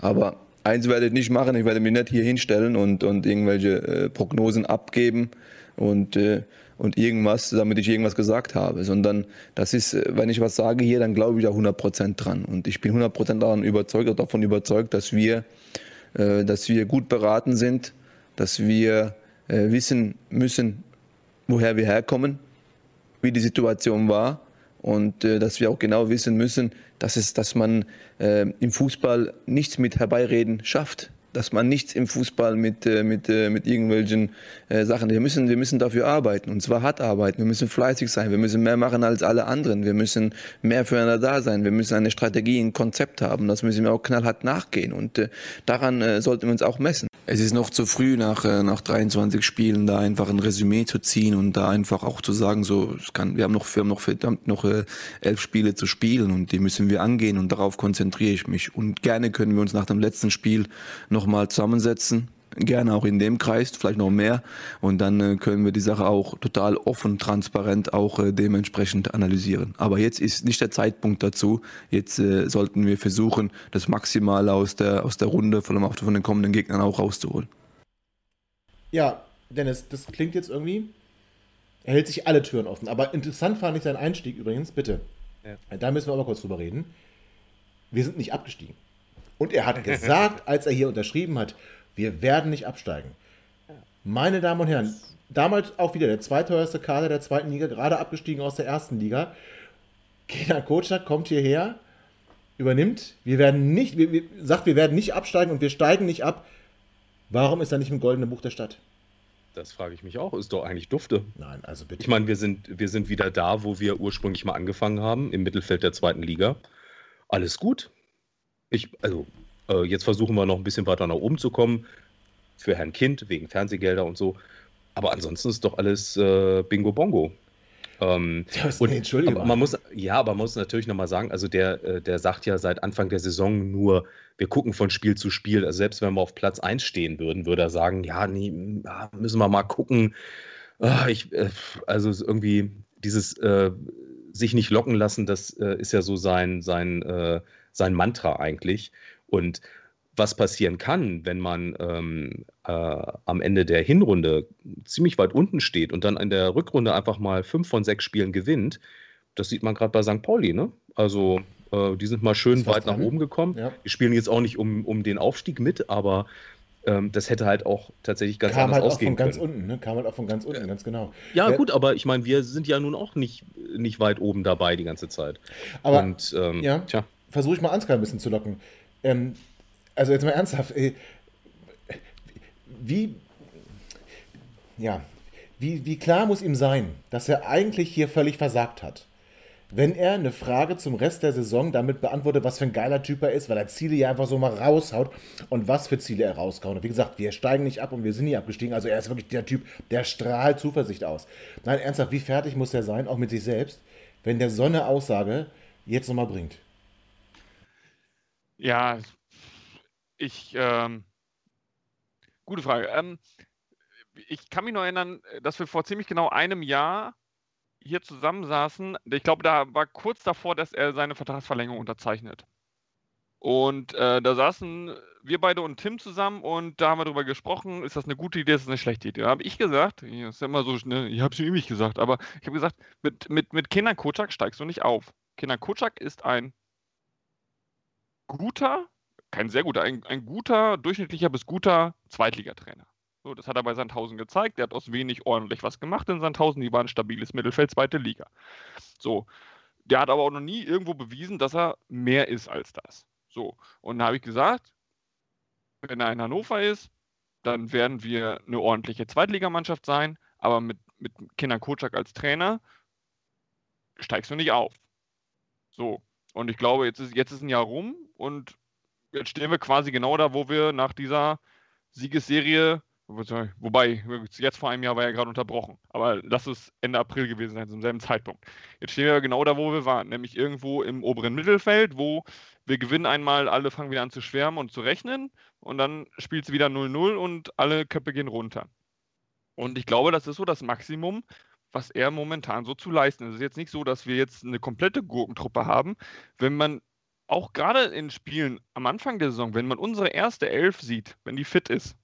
Aber eins werde ich nicht machen, ich werde mich nicht hier hinstellen und, und irgendwelche äh, Prognosen abgeben und, äh, und irgendwas, damit ich irgendwas gesagt habe, sondern das ist, äh, wenn ich was sage hier, dann glaube ich da 100% dran. Und ich bin 100% daran überzeugt, davon überzeugt, dass wir, äh, dass wir gut beraten sind, dass wir äh, wissen müssen, woher wir herkommen, wie die Situation war und äh, dass wir auch genau wissen müssen, dass, es, dass man äh, im Fußball nichts mit Herbeireden schafft. Dass man nichts im Fußball mit, äh, mit, äh, mit irgendwelchen äh, Sachen. Wir müssen, wir müssen dafür arbeiten und zwar hart arbeiten. Wir müssen fleißig sein. Wir müssen mehr machen als alle anderen. Wir müssen mehr füreinander da sein. Wir müssen eine Strategie, ein Konzept haben. Das müssen wir auch knallhart nachgehen und äh, daran äh, sollten wir uns auch messen. Es ist noch zu früh, nach, äh, nach 23 Spielen da einfach ein Resümee zu ziehen und da einfach auch zu sagen, so, es kann, wir haben noch, wir haben noch verdammt noch äh, elf Spiele zu spielen und die müssen wir angehen und darauf konzentriere ich mich. Und gerne können wir uns nach dem letzten Spiel nochmal zusammensetzen. Gerne auch in dem Kreis, vielleicht noch mehr. Und dann äh, können wir die Sache auch total offen, transparent auch äh, dementsprechend analysieren. Aber jetzt ist nicht der Zeitpunkt dazu. Jetzt äh, sollten wir versuchen, das Maximale aus der, aus der Runde, vor allem auch von den kommenden Gegnern auch rauszuholen. Ja, Dennis, das klingt jetzt irgendwie, er hält sich alle Türen offen. Aber interessant fand ich seinen Einstieg übrigens, bitte. Ja. Da müssen wir aber kurz drüber reden. Wir sind nicht abgestiegen. Und er hat gesagt, als er hier unterschrieben hat, wir werden nicht absteigen. Meine Damen und Herren, damals auch wieder der zweiteuerste Kader der zweiten Liga, gerade abgestiegen aus der ersten Liga. Kenan Kocak kommt hierher, übernimmt, wir werden nicht, wir, wir, sagt, wir werden nicht absteigen und wir steigen nicht ab. Warum ist er nicht im goldenen Buch der Stadt? Das frage ich mich auch. Ist doch eigentlich dufte. Nein, also bitte. Ich meine, wir sind, wir sind wieder da, wo wir ursprünglich mal angefangen haben, im Mittelfeld der zweiten Liga. Alles gut. Ich, also, äh, jetzt versuchen wir noch ein bisschen weiter nach oben zu kommen. Für Herrn Kind, wegen Fernsehgelder und so. Aber ansonsten ist doch alles äh, Bingo Bongo. Ähm, und, nee, Entschuldigung. man muss, ja, aber man muss natürlich nochmal sagen, also der, äh, der sagt ja seit Anfang der Saison nur, wir gucken von Spiel zu Spiel. Also selbst wenn wir auf Platz 1 stehen würden, würde er sagen, ja, nee, müssen wir mal gucken. Ah, ich, äh, also irgendwie dieses äh, sich nicht locken lassen, das äh, ist ja so sein, sein, äh, sein Mantra eigentlich. Und was passieren kann, wenn man ähm, äh, am Ende der Hinrunde ziemlich weit unten steht und dann in der Rückrunde einfach mal fünf von sechs Spielen gewinnt, das sieht man gerade bei St. Pauli. Ne? Also äh, die sind mal schön weit nach oben gekommen. Ja. Die spielen jetzt auch nicht um, um den Aufstieg mit, aber ähm, das hätte halt auch tatsächlich ganz Kam anders halt ausgehen auch von können. ganz unten, ne? Kam halt auch von ganz unten, ganz genau. Ja, Wer- gut, aber ich meine, wir sind ja nun auch nicht, nicht weit oben dabei die ganze Zeit. Aber, Und ähm, ja, versuche ich mal Ansgar ein bisschen zu locken. Ähm, also jetzt mal ernsthaft, äh, wie, ja, wie, wie klar muss ihm sein, dass er eigentlich hier völlig versagt hat? Wenn er eine Frage zum Rest der Saison damit beantwortet, was für ein geiler Typ er ist, weil er Ziele ja einfach so mal raushaut und was für Ziele er raushaut. Und wie gesagt, wir steigen nicht ab und wir sind nie abgestiegen. Also er ist wirklich der Typ, der strahlt Zuversicht aus. Nein, ernsthaft, wie fertig muss er sein, auch mit sich selbst, wenn der so eine Aussage jetzt nochmal bringt? Ja, ich, ähm, gute Frage. Ähm, ich kann mich noch erinnern, dass wir vor ziemlich genau einem Jahr hier zusammensaßen. Ich glaube, da war kurz davor, dass er seine Vertragsverlängerung unterzeichnet. Und äh, da saßen wir beide und Tim zusammen und da haben wir darüber gesprochen, ist das eine gute Idee, ist das eine schlechte Idee? Da habe ich gesagt, das ist ja immer so, ne, ich habe es ewig gesagt, aber ich habe gesagt, mit, mit, mit Kenan Kocak steigst du nicht auf. Kenan Kocak ist ein guter, kein sehr guter, ein, ein guter, durchschnittlicher bis guter Zweitligatrainer. So, das hat er bei Sandhausen gezeigt. Der hat aus wenig ordentlich was gemacht in Sandhausen. Die waren stabiles Mittelfeld, zweite Liga. So, der hat aber auch noch nie irgendwo bewiesen, dass er mehr ist als das. So, und da habe ich gesagt, wenn er in Hannover ist, dann werden wir eine ordentliche Zweitligamannschaft sein, aber mit, mit Kenan Kocak als Trainer steigst du nicht auf. So, und ich glaube, jetzt ist, jetzt ist ein Jahr rum und jetzt stehen wir quasi genau da, wo wir nach dieser Siegesserie, wobei, jetzt vor einem Jahr war ja gerade unterbrochen, aber das ist Ende April gewesen sein, zum selben Zeitpunkt. Jetzt stehen wir genau da, wo wir waren, nämlich irgendwo im oberen Mittelfeld, wo wir gewinnen einmal, alle fangen wieder an zu schwärmen und zu rechnen und dann spielt es wieder 0-0 und alle Köpfe gehen runter. Und ich glaube, das ist so das Maximum, was er momentan so zu leisten ist. Es ist jetzt nicht so, dass wir jetzt eine komplette Gurkentruppe haben. Wenn man auch gerade in Spielen am Anfang der Saison, wenn man unsere erste Elf sieht, wenn die fit ist,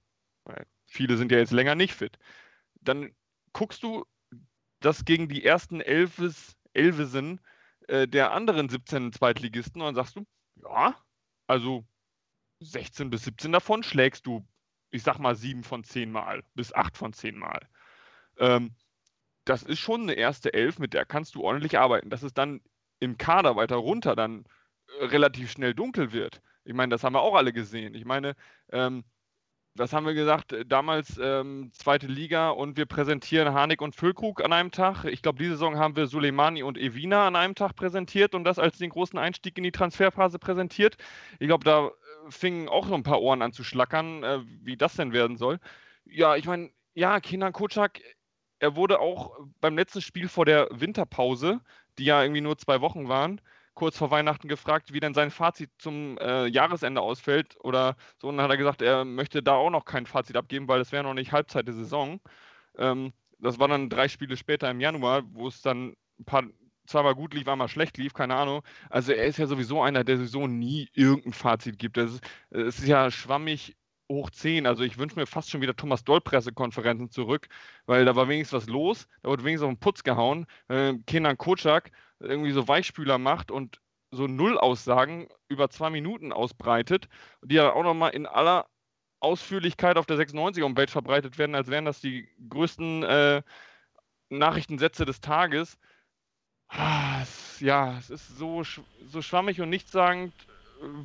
weil viele sind ja jetzt länger nicht fit, dann guckst du das gegen die ersten Elfes, Elvesen äh, der anderen 17 Zweitligisten und dann sagst du, ja, also 16 bis 17 davon schlägst du, ich sag mal, 7 von 10 Mal bis 8 von 10 Mal. Ähm, das ist schon eine erste Elf, mit der kannst du ordentlich arbeiten. Dass es dann im Kader weiter runter dann relativ schnell dunkel wird. Ich meine, das haben wir auch alle gesehen. Ich meine, ähm, was haben wir gesagt? Damals ähm, zweite Liga und wir präsentieren Harnik und Füllkrug an einem Tag. Ich glaube, diese Saison haben wir Suleimani und Evina an einem Tag präsentiert und das als den großen Einstieg in die Transferphase präsentiert. Ich glaube, da äh, fingen auch so ein paar Ohren an zu schlackern, äh, wie das denn werden soll. Ja, ich meine, ja, Kenan Kocak, er wurde auch beim letzten Spiel vor der Winterpause, die ja irgendwie nur zwei Wochen waren, kurz vor Weihnachten gefragt, wie denn sein Fazit zum äh, Jahresende ausfällt oder so. Und dann hat er gesagt, er möchte da auch noch kein Fazit abgeben, weil es wäre noch nicht Halbzeit der Saison. Ähm, das war dann drei Spiele später im Januar, wo es dann ein paar, zweimal gut lief, einmal schlecht lief, keine Ahnung. Also er ist ja sowieso einer, der sowieso nie irgendein Fazit gibt. Es ist, ist ja schwammig hoch 10. Also ich wünsche mir fast schon wieder Thomas Doll Pressekonferenzen zurück, weil da war wenigstens was los. Da wurde wenigstens auf den Putz gehauen. Äh, Kenan Kocak irgendwie so Weichspüler macht und so Null-Aussagen über zwei Minuten ausbreitet, die ja auch nochmal in aller Ausführlichkeit auf der 96 Welt verbreitet werden, als wären das die größten äh, Nachrichtensätze des Tages. Ah, es, ja, es ist so, so schwammig und nichtssagend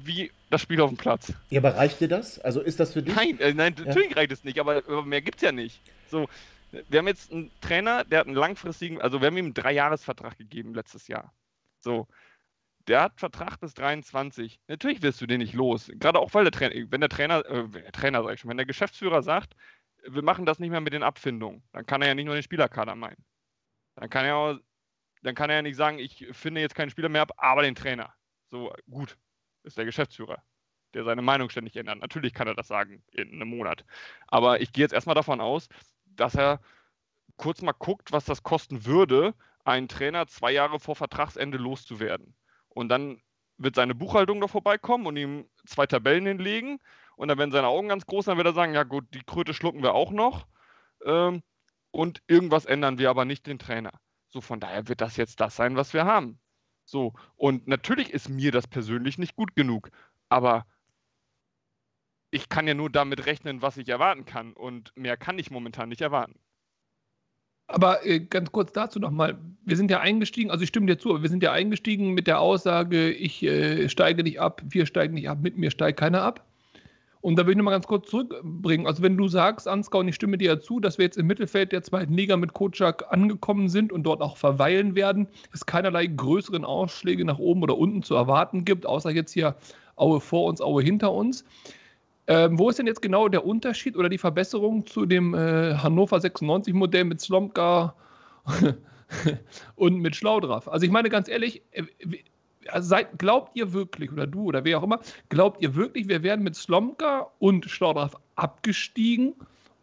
wie das Spiel auf dem Platz. Ja, aber reicht dir das? Also ist das für dich? Nein, äh, nein, natürlich reicht es nicht, aber, aber mehr gibt es ja nicht. So, wir haben jetzt einen Trainer, der hat einen langfristigen, also wir haben ihm einen Dreijahresvertrag gegeben letztes Jahr. So, der hat Vertrag bis 23. Natürlich wirst du den nicht los. Gerade auch, weil der Trainer, wenn der Trainer, äh, Trainer sag ich schon, wenn der Geschäftsführer sagt, wir machen das nicht mehr mit den Abfindungen, dann kann er ja nicht nur den Spielerkader meinen. Dann kann er auch, dann kann er ja nicht sagen, ich finde jetzt keinen Spieler mehr ab, aber den Trainer. So, gut, ist der Geschäftsführer, der seine Meinung ständig ändert. Natürlich kann er das sagen in einem Monat. Aber ich gehe jetzt erstmal davon aus, dass er kurz mal guckt, was das kosten würde, einen Trainer zwei Jahre vor Vertragsende loszuwerden. Und dann wird seine Buchhaltung noch vorbeikommen und ihm zwei Tabellen hinlegen und dann werden seine Augen ganz groß, dann wird er sagen, ja gut, die Kröte schlucken wir auch noch ähm, und irgendwas ändern wir aber nicht den Trainer. So, von daher wird das jetzt das sein, was wir haben. So, und natürlich ist mir das persönlich nicht gut genug, aber ich kann ja nur damit rechnen, was ich erwarten kann und mehr kann ich momentan nicht erwarten. Aber äh, ganz kurz dazu nochmal. Wir sind ja eingestiegen, also ich stimme dir zu, aber wir sind ja eingestiegen mit der Aussage, ich äh, steige nicht ab, wir steigen nicht ab, mit mir steigt keiner ab. Und da will ich nochmal ganz kurz zurückbringen. Also wenn du sagst, Ansgar, und ich stimme dir ja zu, dass wir jetzt im Mittelfeld der zweiten Liga mit Kocak angekommen sind und dort auch verweilen werden, es keinerlei größeren Ausschläge nach oben oder unten zu erwarten gibt, außer jetzt hier Aue vor uns, Aue hinter uns. Ähm, wo ist denn jetzt genau der Unterschied oder die Verbesserung zu dem äh, Hannover 96 Modell mit Slomka und mit Schlaudraff? Also ich meine ganz ehrlich, äh, also seid, glaubt ihr wirklich, oder du oder wer auch immer, glaubt ihr wirklich, wir wären mit Slomka und Schlaudraff abgestiegen?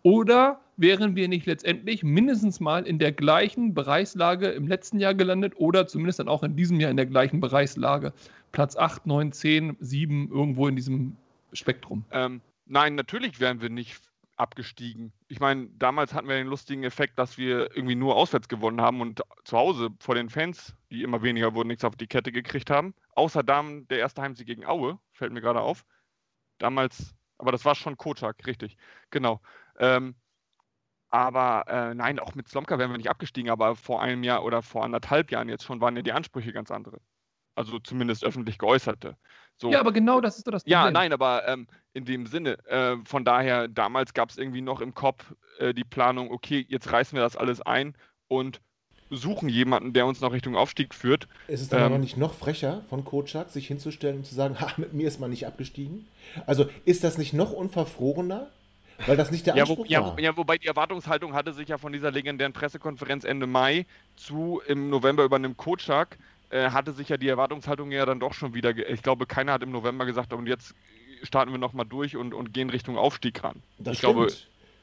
Oder wären wir nicht letztendlich mindestens mal in der gleichen Bereichslage im letzten Jahr gelandet oder zumindest dann auch in diesem Jahr in der gleichen Bereichslage? Platz 8, 9, 10, 7, irgendwo in diesem Spektrum. Ähm, nein, natürlich wären wir nicht abgestiegen. Ich meine, damals hatten wir den lustigen Effekt, dass wir irgendwie nur auswärts gewonnen haben und zu Hause vor den Fans, die immer weniger wurden, nichts auf die Kette gekriegt haben. Außer dann der erste Heimsieg gegen Aue, fällt mir gerade auf. Damals, aber das war schon Kotschak, richtig, genau. Ähm, aber äh, nein, auch mit Slomka wären wir nicht abgestiegen, aber vor einem Jahr oder vor anderthalb Jahren jetzt schon waren ja die Ansprüche ganz andere. Also zumindest öffentlich geäußerte. So. Ja, aber genau das ist doch das Problem. Ja, nein, aber ähm, in dem Sinne, äh, von daher, damals gab es irgendwie noch im Kopf äh, die Planung, okay, jetzt reißen wir das alles ein und suchen jemanden, der uns noch Richtung Aufstieg führt. Ist es dann ähm, aber nicht noch frecher von Kotschak, sich hinzustellen und zu sagen, ha, mit mir ist man nicht abgestiegen? Also ist das nicht noch unverfrorener? Weil das nicht der Anspruch ja, wo, war. Ja, ja, wobei die Erwartungshaltung hatte sich ja von dieser legendären Pressekonferenz Ende Mai zu im November über einem Kotschak äh, hatte sich ja die Erwartungshaltung ja dann doch schon wieder, ich glaube, keiner hat im November gesagt, und jetzt starten wir nochmal durch und, und gehen Richtung Aufstieg ran. Das ich stimmt. glaube,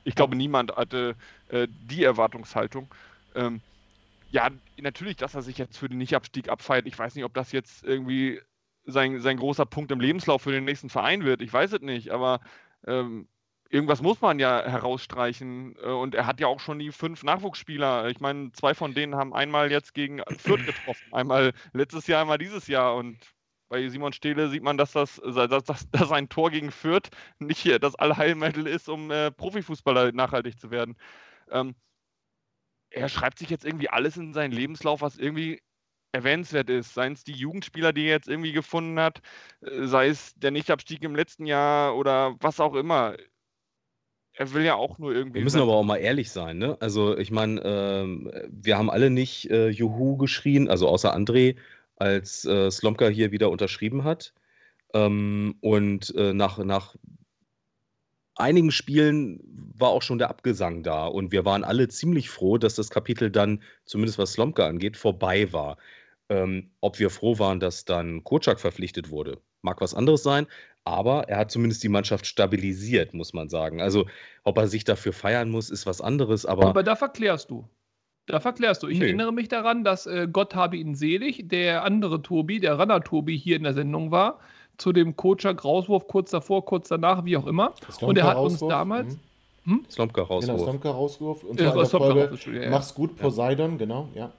ich glaube, niemand hatte äh, die Erwartungshaltung. Ähm, ja, natürlich, dass er sich jetzt für den Nichtabstieg abfeiert. Ich weiß nicht, ob das jetzt irgendwie sein, sein großer Punkt im Lebenslauf für den nächsten Verein wird. Ich weiß es nicht, aber ähm, irgendwas muss man ja herausstreichen. Äh, und er hat ja auch schon die fünf Nachwuchsspieler. Ich meine, zwei von denen haben einmal jetzt gegen Fürth getroffen. Einmal letztes Jahr, einmal dieses Jahr. Und bei Simon Stehle sieht man, dass das, dass, dass, dass ein Tor gegen Fürth nicht das Allheilmittel ist, um äh, Profifußballer nachhaltig zu werden. Ähm, er schreibt sich jetzt irgendwie alles in seinen Lebenslauf, was irgendwie erwähnenswert ist. Seien es die Jugendspieler, die er jetzt irgendwie gefunden hat, äh, sei es der Nichtabstieg im letzten Jahr oder was auch immer er will ja auch nur irgendwie. Wir müssen aber auch mal ehrlich sein, ne? Also, ich meine, ähm, wir haben alle nicht äh, Juhu geschrien, also außer André, als äh, Slomka hier wieder unterschrieben hat. Ähm, und äh, nach, nach einigen Spielen war auch schon der Abgesang da. Und wir waren alle ziemlich froh, dass das Kapitel dann, zumindest was Slomka angeht, vorbei war. Ähm, ob wir froh waren, dass dann Kocak verpflichtet wurde, mag was anderes sein. Aber er hat zumindest die Mannschaft stabilisiert, muss man sagen. Also, ob er sich dafür feiern muss, ist was anderes. Aber, aber da verklärst du. Da verklärst du. Ich nee. erinnere mich daran, dass äh, Gott habe ihn selig, der andere Tobi, der Runner-Tobi hier in der Sendung war, zu dem Kocak Rauswurf kurz davor, kurz danach, wie auch immer. Und er hat uns damals. Mhm. Hm? Slomka Rauswurf. Genau, Slomka Rauswurf. Und zwar ja, in der Folge, ja, ja. Mach's gut, Poseidon, genau, ja.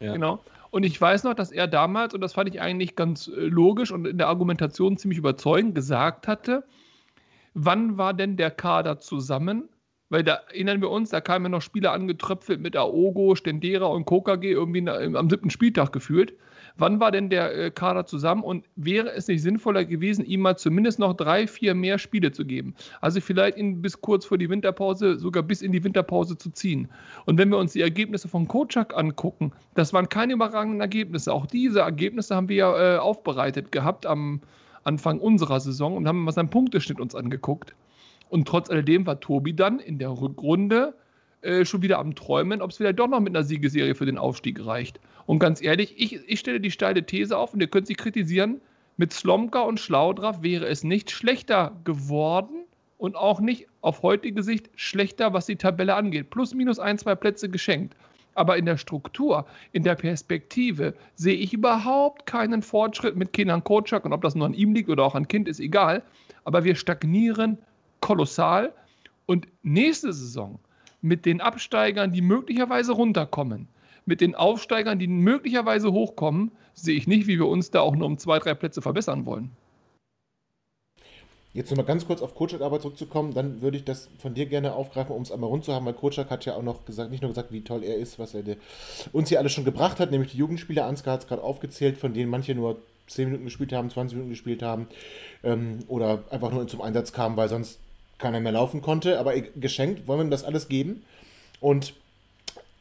ja. Genau. Und ich weiß noch, dass er damals, und das fand ich eigentlich ganz äh, logisch und in der Argumentation ziemlich überzeugend, gesagt hatte, wann war denn der Kader zusammen? Weil da erinnern wir uns, da kamen ja noch Spieler angetröpfelt mit Aogo, Stendera und Kokage irgendwie am siebten Spieltag gefühlt. Wann war denn der äh, Kader zusammen und wäre es nicht sinnvoller gewesen, ihm mal zumindest noch drei, vier mehr Spiele zu geben? Also vielleicht ihn bis kurz vor die Winterpause, sogar bis in die Winterpause zu ziehen. Und wenn wir uns die Ergebnisse von Kocak angucken, das waren keine überragenden Ergebnisse. Auch diese Ergebnisse haben wir ja äh, aufbereitet gehabt am Anfang unserer Saison und haben mal seinen Punkteschnitt uns angeguckt. Und trotz alledem war Tobi dann in der Rückrunde äh, schon wieder am Träumen, ob es vielleicht doch noch mit einer Siegeserie für den Aufstieg reicht. Und ganz ehrlich, ich, ich stelle die steile These auf und ihr könnt sie kritisieren. Mit Slomka und Schlaudraff wäre es nicht schlechter geworden und auch nicht auf heutige Sicht schlechter, was die Tabelle angeht. Plus, minus ein, zwei Plätze geschenkt. Aber in der Struktur, in der Perspektive sehe ich überhaupt keinen Fortschritt mit Kenan Kocak und ob das nur an ihm liegt oder auch an Kind, ist egal. aber wir stagnieren kolossal. Und nächste Saison mit den Absteigern, die möglicherweise runterkommen, mit den Aufsteigern, die möglicherweise hochkommen, sehe ich nicht, wie wir uns da auch nur um zwei, drei Plätze verbessern wollen. Jetzt nochmal ganz kurz auf Kocak-Arbeit zurückzukommen, dann würde ich das von dir gerne aufgreifen, um es einmal rund zu haben, weil Kocak hat ja auch noch gesagt, nicht nur gesagt, wie toll er ist, was er uns hier alles schon gebracht hat, nämlich die Jugendspieler, Ansgar hat es gerade aufgezählt, von denen manche nur 10 Minuten gespielt haben, 20 Minuten gespielt haben ähm, oder einfach nur zum Einsatz kamen, weil sonst keiner mehr laufen konnte. Aber geschenkt wollen wir ihm das alles geben. Und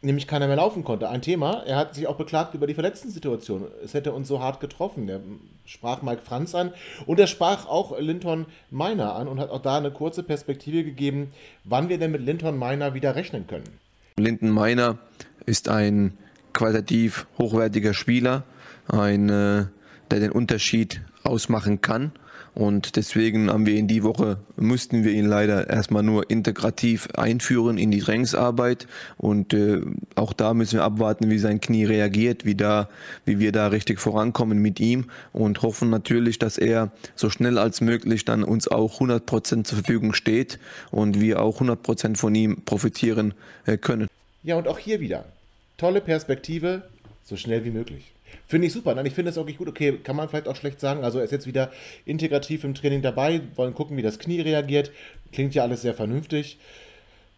nämlich keiner mehr laufen konnte. Ein Thema, er hat sich auch beklagt über die Verletzten-Situation. Es hätte uns so hart getroffen. Er sprach Mike Franz an und er sprach auch Linton Meiner an und hat auch da eine kurze Perspektive gegeben, wann wir denn mit Linton Meiner wieder rechnen können. Linton Meiner ist ein qualitativ hochwertiger Spieler, ein, äh, der den Unterschied ausmachen kann und deswegen haben wir in die Woche, mussten wir ihn leider erstmal nur integrativ einführen in die Trainingsarbeit. Und äh, auch da müssen wir abwarten, wie sein Knie reagiert, wie, da, wie wir da richtig vorankommen mit ihm und hoffen natürlich, dass er so schnell als möglich dann uns auch 100 Prozent zur Verfügung steht und wir auch 100 Prozent von ihm profitieren äh, können. Ja, und auch hier wieder. Tolle Perspektive, so schnell wie möglich. Finde ich super. Nein, ich finde es wirklich gut. Okay, kann man vielleicht auch schlecht sagen. Also er ist jetzt wieder integrativ im Training dabei, wollen gucken, wie das Knie reagiert. Klingt ja alles sehr vernünftig.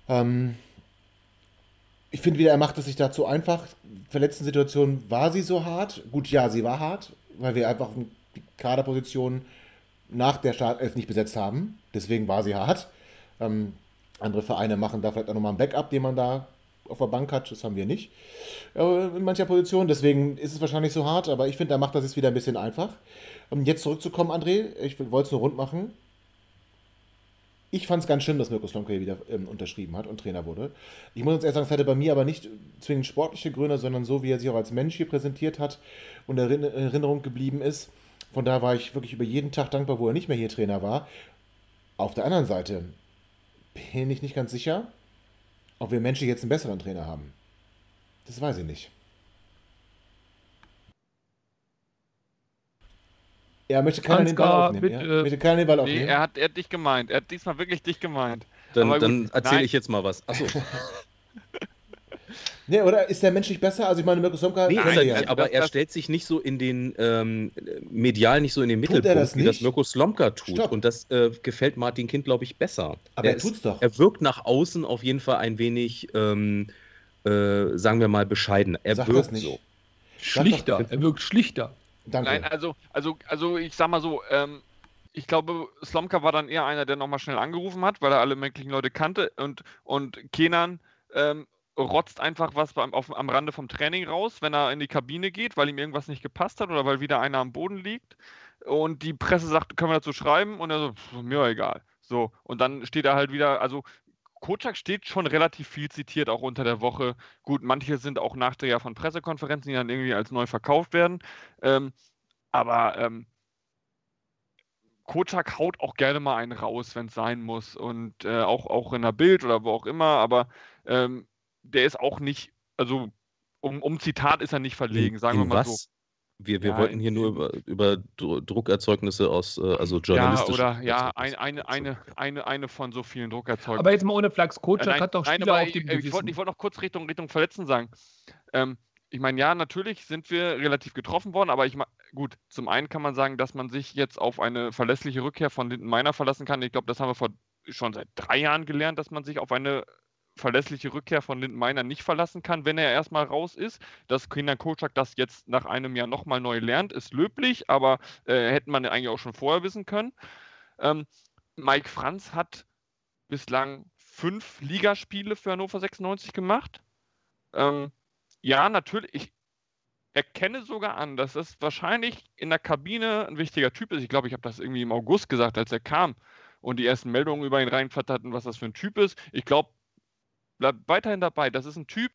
Ähm ich finde wieder, er macht es sich dazu einfach. Verletzten Situation war sie so hart. Gut, ja, sie war hart, weil wir einfach die Kaderposition nach der Startelf nicht besetzt haben. Deswegen war sie hart. Ähm andere Vereine machen da vielleicht auch nochmal ein Backup, den man da auf der Bank hat. Das haben wir nicht äh, in mancher Position. Deswegen ist es wahrscheinlich so hart, aber ich finde, da macht das jetzt wieder ein bisschen einfach. Um jetzt zurückzukommen, André, ich wollte es nur rund machen. Ich fand es ganz schön, dass Mirko Slomka hier wieder ähm, unterschrieben hat und Trainer wurde. Ich muss uns erst sagen, es hatte bei mir aber nicht zwingend sportliche Gründe, sondern so, wie er sich auch als Mensch hier präsentiert hat und in Erinnerung geblieben ist. Von da war ich wirklich über jeden Tag dankbar, wo er nicht mehr hier Trainer war. Auf der anderen Seite bin ich nicht ganz sicher, ob wir menschlich jetzt einen besseren Trainer haben. Das weiß ich nicht. Er möchte keiner den Ball aufnehmen. Bitte, ja? möchte keiner den Ball aufnehmen. Nee, er hat, er hat dich gemeint. Er hat diesmal wirklich dich gemeint. Dann, dann erzähle ich jetzt mal was. Achso. Nee, oder ist der menschlich besser? Also ich meine, Mirko Slomka... Nee, ist er nicht, aber er stellt sich nicht so in den, ähm, medial nicht so in den Mittelpunkt, das wie das Mirko Slomka tut. Stopp. Und das äh, gefällt Martin Kind, glaube ich, besser. Aber er, er tut's ist, doch. Er wirkt nach außen auf jeden Fall ein wenig, ähm, äh, sagen wir mal, bescheiden. Er Sag wirkt das nicht. so. Schlichter, er wirkt schlichter. Danke. Nein, also, also, also ich sag mal so, ähm, ich glaube, Slomka war dann eher einer, der nochmal schnell angerufen hat, weil er alle möglichen Leute kannte und, und Kenan ähm, rotzt einfach was beim, auf, am Rande vom Training raus, wenn er in die Kabine geht, weil ihm irgendwas nicht gepasst hat oder weil wieder einer am Boden liegt. Und die Presse sagt, können wir dazu schreiben? Und er so, pff, mir egal. So, und dann steht er halt wieder, also Kocak steht schon relativ viel zitiert, auch unter der Woche. Gut, manche sind auch Nachdreher von Pressekonferenzen, die dann irgendwie als neu verkauft werden. Ähm, aber ähm, Kocak haut auch gerne mal einen raus, wenn es sein muss. Und äh, auch, auch in der Bild oder wo auch immer. Aber ähm, der ist auch nicht, also um, um Zitat ist er nicht verlegen, sagen in wir mal was? so. Wir, wir ja, wollten hier nur über, über Druckerzeugnisse aus, äh, also journalistisch. Ja, oder ja, ein, eine, eine, eine, eine von so vielen Druckerzeugnissen. Aber jetzt mal ohne Flachs, Coach äh, hat doch Spieler nein, auf dem Ich, ich wollte wollt noch kurz Richtung, Richtung Verletzen sagen. Ähm, ich meine, ja, natürlich sind wir relativ getroffen worden, aber ich gut, zum einen kann man sagen, dass man sich jetzt auf eine verlässliche Rückkehr von Linden Meiner verlassen kann. Ich glaube, das haben wir vor schon seit drei Jahren gelernt, dass man sich auf eine verlässliche Rückkehr von Lindenmeiner nicht verlassen kann, wenn er erstmal raus ist. Dass Kinder Kocak das jetzt nach einem Jahr nochmal neu lernt, ist löblich, aber äh, hätte man eigentlich auch schon vorher wissen können. Ähm, Mike Franz hat bislang fünf Ligaspiele für Hannover 96 gemacht. Ähm, ja, natürlich. Ich erkenne sogar an, dass es wahrscheinlich in der Kabine ein wichtiger Typ ist. Ich glaube, ich habe das irgendwie im August gesagt, als er kam und die ersten Meldungen über ihn reinflatterten, was das für ein Typ ist. Ich glaube, bleibt weiterhin dabei. Das ist ein Typ,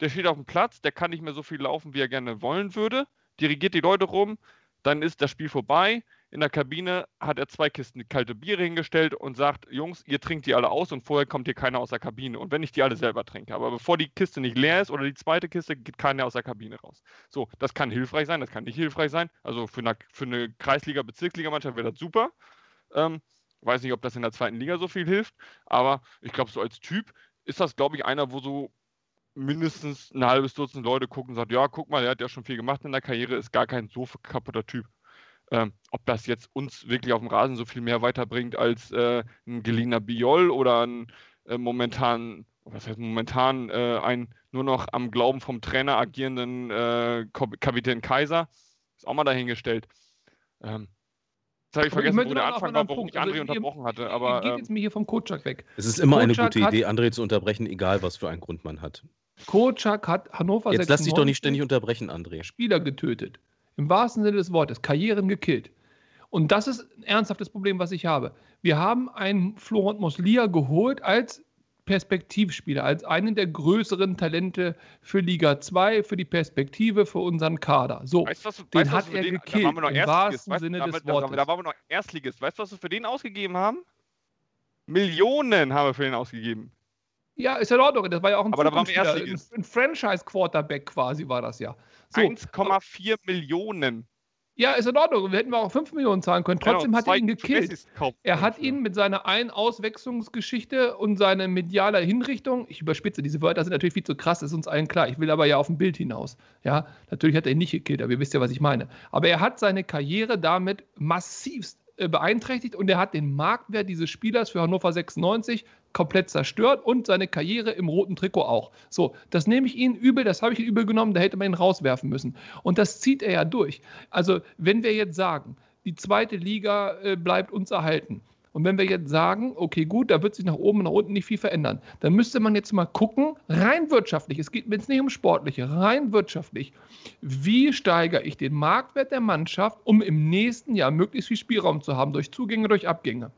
der steht auf dem Platz, der kann nicht mehr so viel laufen, wie er gerne wollen würde, dirigiert die Leute rum, dann ist das Spiel vorbei. In der Kabine hat er zwei Kisten kalte Biere hingestellt und sagt, Jungs, ihr trinkt die alle aus und vorher kommt hier keiner aus der Kabine. Und wenn ich die alle selber trinke. Aber bevor die Kiste nicht leer ist oder die zweite Kiste, geht keiner aus der Kabine raus. So, das kann hilfreich sein, das kann nicht hilfreich sein. Also für eine, für eine Kreisliga-Bezirksligamannschaft wäre das super. Ähm, weiß nicht, ob das in der zweiten Liga so viel hilft, aber ich glaube, so als Typ ist das, glaube ich, einer, wo so mindestens ein halbes Dutzend Leute gucken und sagen, ja, guck mal, der hat ja schon viel gemacht in der Karriere, ist gar kein so kaputter Typ. Ähm, ob das jetzt uns wirklich auf dem Rasen so viel mehr weiterbringt als äh, ein geliehener Biol oder ein äh, momentan, was heißt momentan, äh, ein nur noch am Glauben vom Trainer agierenden äh, Kapitän Kaiser, ist auch mal dahingestellt. Ähm, Jetzt habe ich vergessen, wo der Anfang war, warum ich André also, unterbrochen hatte. Aber, geht jetzt mir hier vom Kotschak weg. Es ist immer Kotschak eine gute Idee, André zu unterbrechen, egal was für einen Grund man hat. Kotschak hat Hannover Jetzt lass dich doch nicht ständig unterbrechen, André. Spieler getötet. Im wahrsten Sinne des Wortes. Karrieren gekillt. Und das ist ein ernsthaftes Problem, was ich habe. Wir haben einen Florent Moslia geholt als Perspektivspieler, als einen der größeren Talente für Liga 2, für die Perspektive, für unseren Kader. So, weißt, was, den weißt, hat er den, gekillt, im wahrsten Sinne da, des da, Wortes. Da, waren wir noch Erstligist. Weißt du, was wir für den ausgegeben haben? Millionen haben wir für den ausgegeben. Ja, ist ja in Ordnung. Das war ja auch ein, Aber da waren wir Erstligist. ein, ein Franchise-Quarterback quasi war das ja. So. 1,4 Millionen. Ja, ist in Ordnung. Wir hätten auch 5 Millionen zahlen können. Trotzdem genau, hat er ihn gekillt. Er hat ihn mit seiner Ein-Auswechslungsgeschichte und seiner medialer Hinrichtung, ich überspitze, diese Wörter sind natürlich viel zu krass, ist uns allen klar. Ich will aber ja auf ein Bild hinaus. Ja, natürlich hat er ihn nicht gekillt, aber ihr wisst ja, was ich meine. Aber er hat seine Karriere damit massivst äh, beeinträchtigt und er hat den Marktwert dieses Spielers für Hannover 96 komplett zerstört und seine Karriere im roten Trikot auch. So, das nehme ich Ihnen übel, das habe ich Ihnen übel genommen, da hätte man ihn rauswerfen müssen. Und das zieht er ja durch. Also, wenn wir jetzt sagen, die zweite Liga äh, bleibt uns erhalten. Und wenn wir jetzt sagen, okay, gut, da wird sich nach oben und nach unten nicht viel verändern, dann müsste man jetzt mal gucken, rein wirtschaftlich, es geht mir jetzt nicht um Sportliche, rein wirtschaftlich, wie steigere ich den Marktwert der Mannschaft, um im nächsten Jahr möglichst viel Spielraum zu haben, durch Zugänge, durch Abgänge.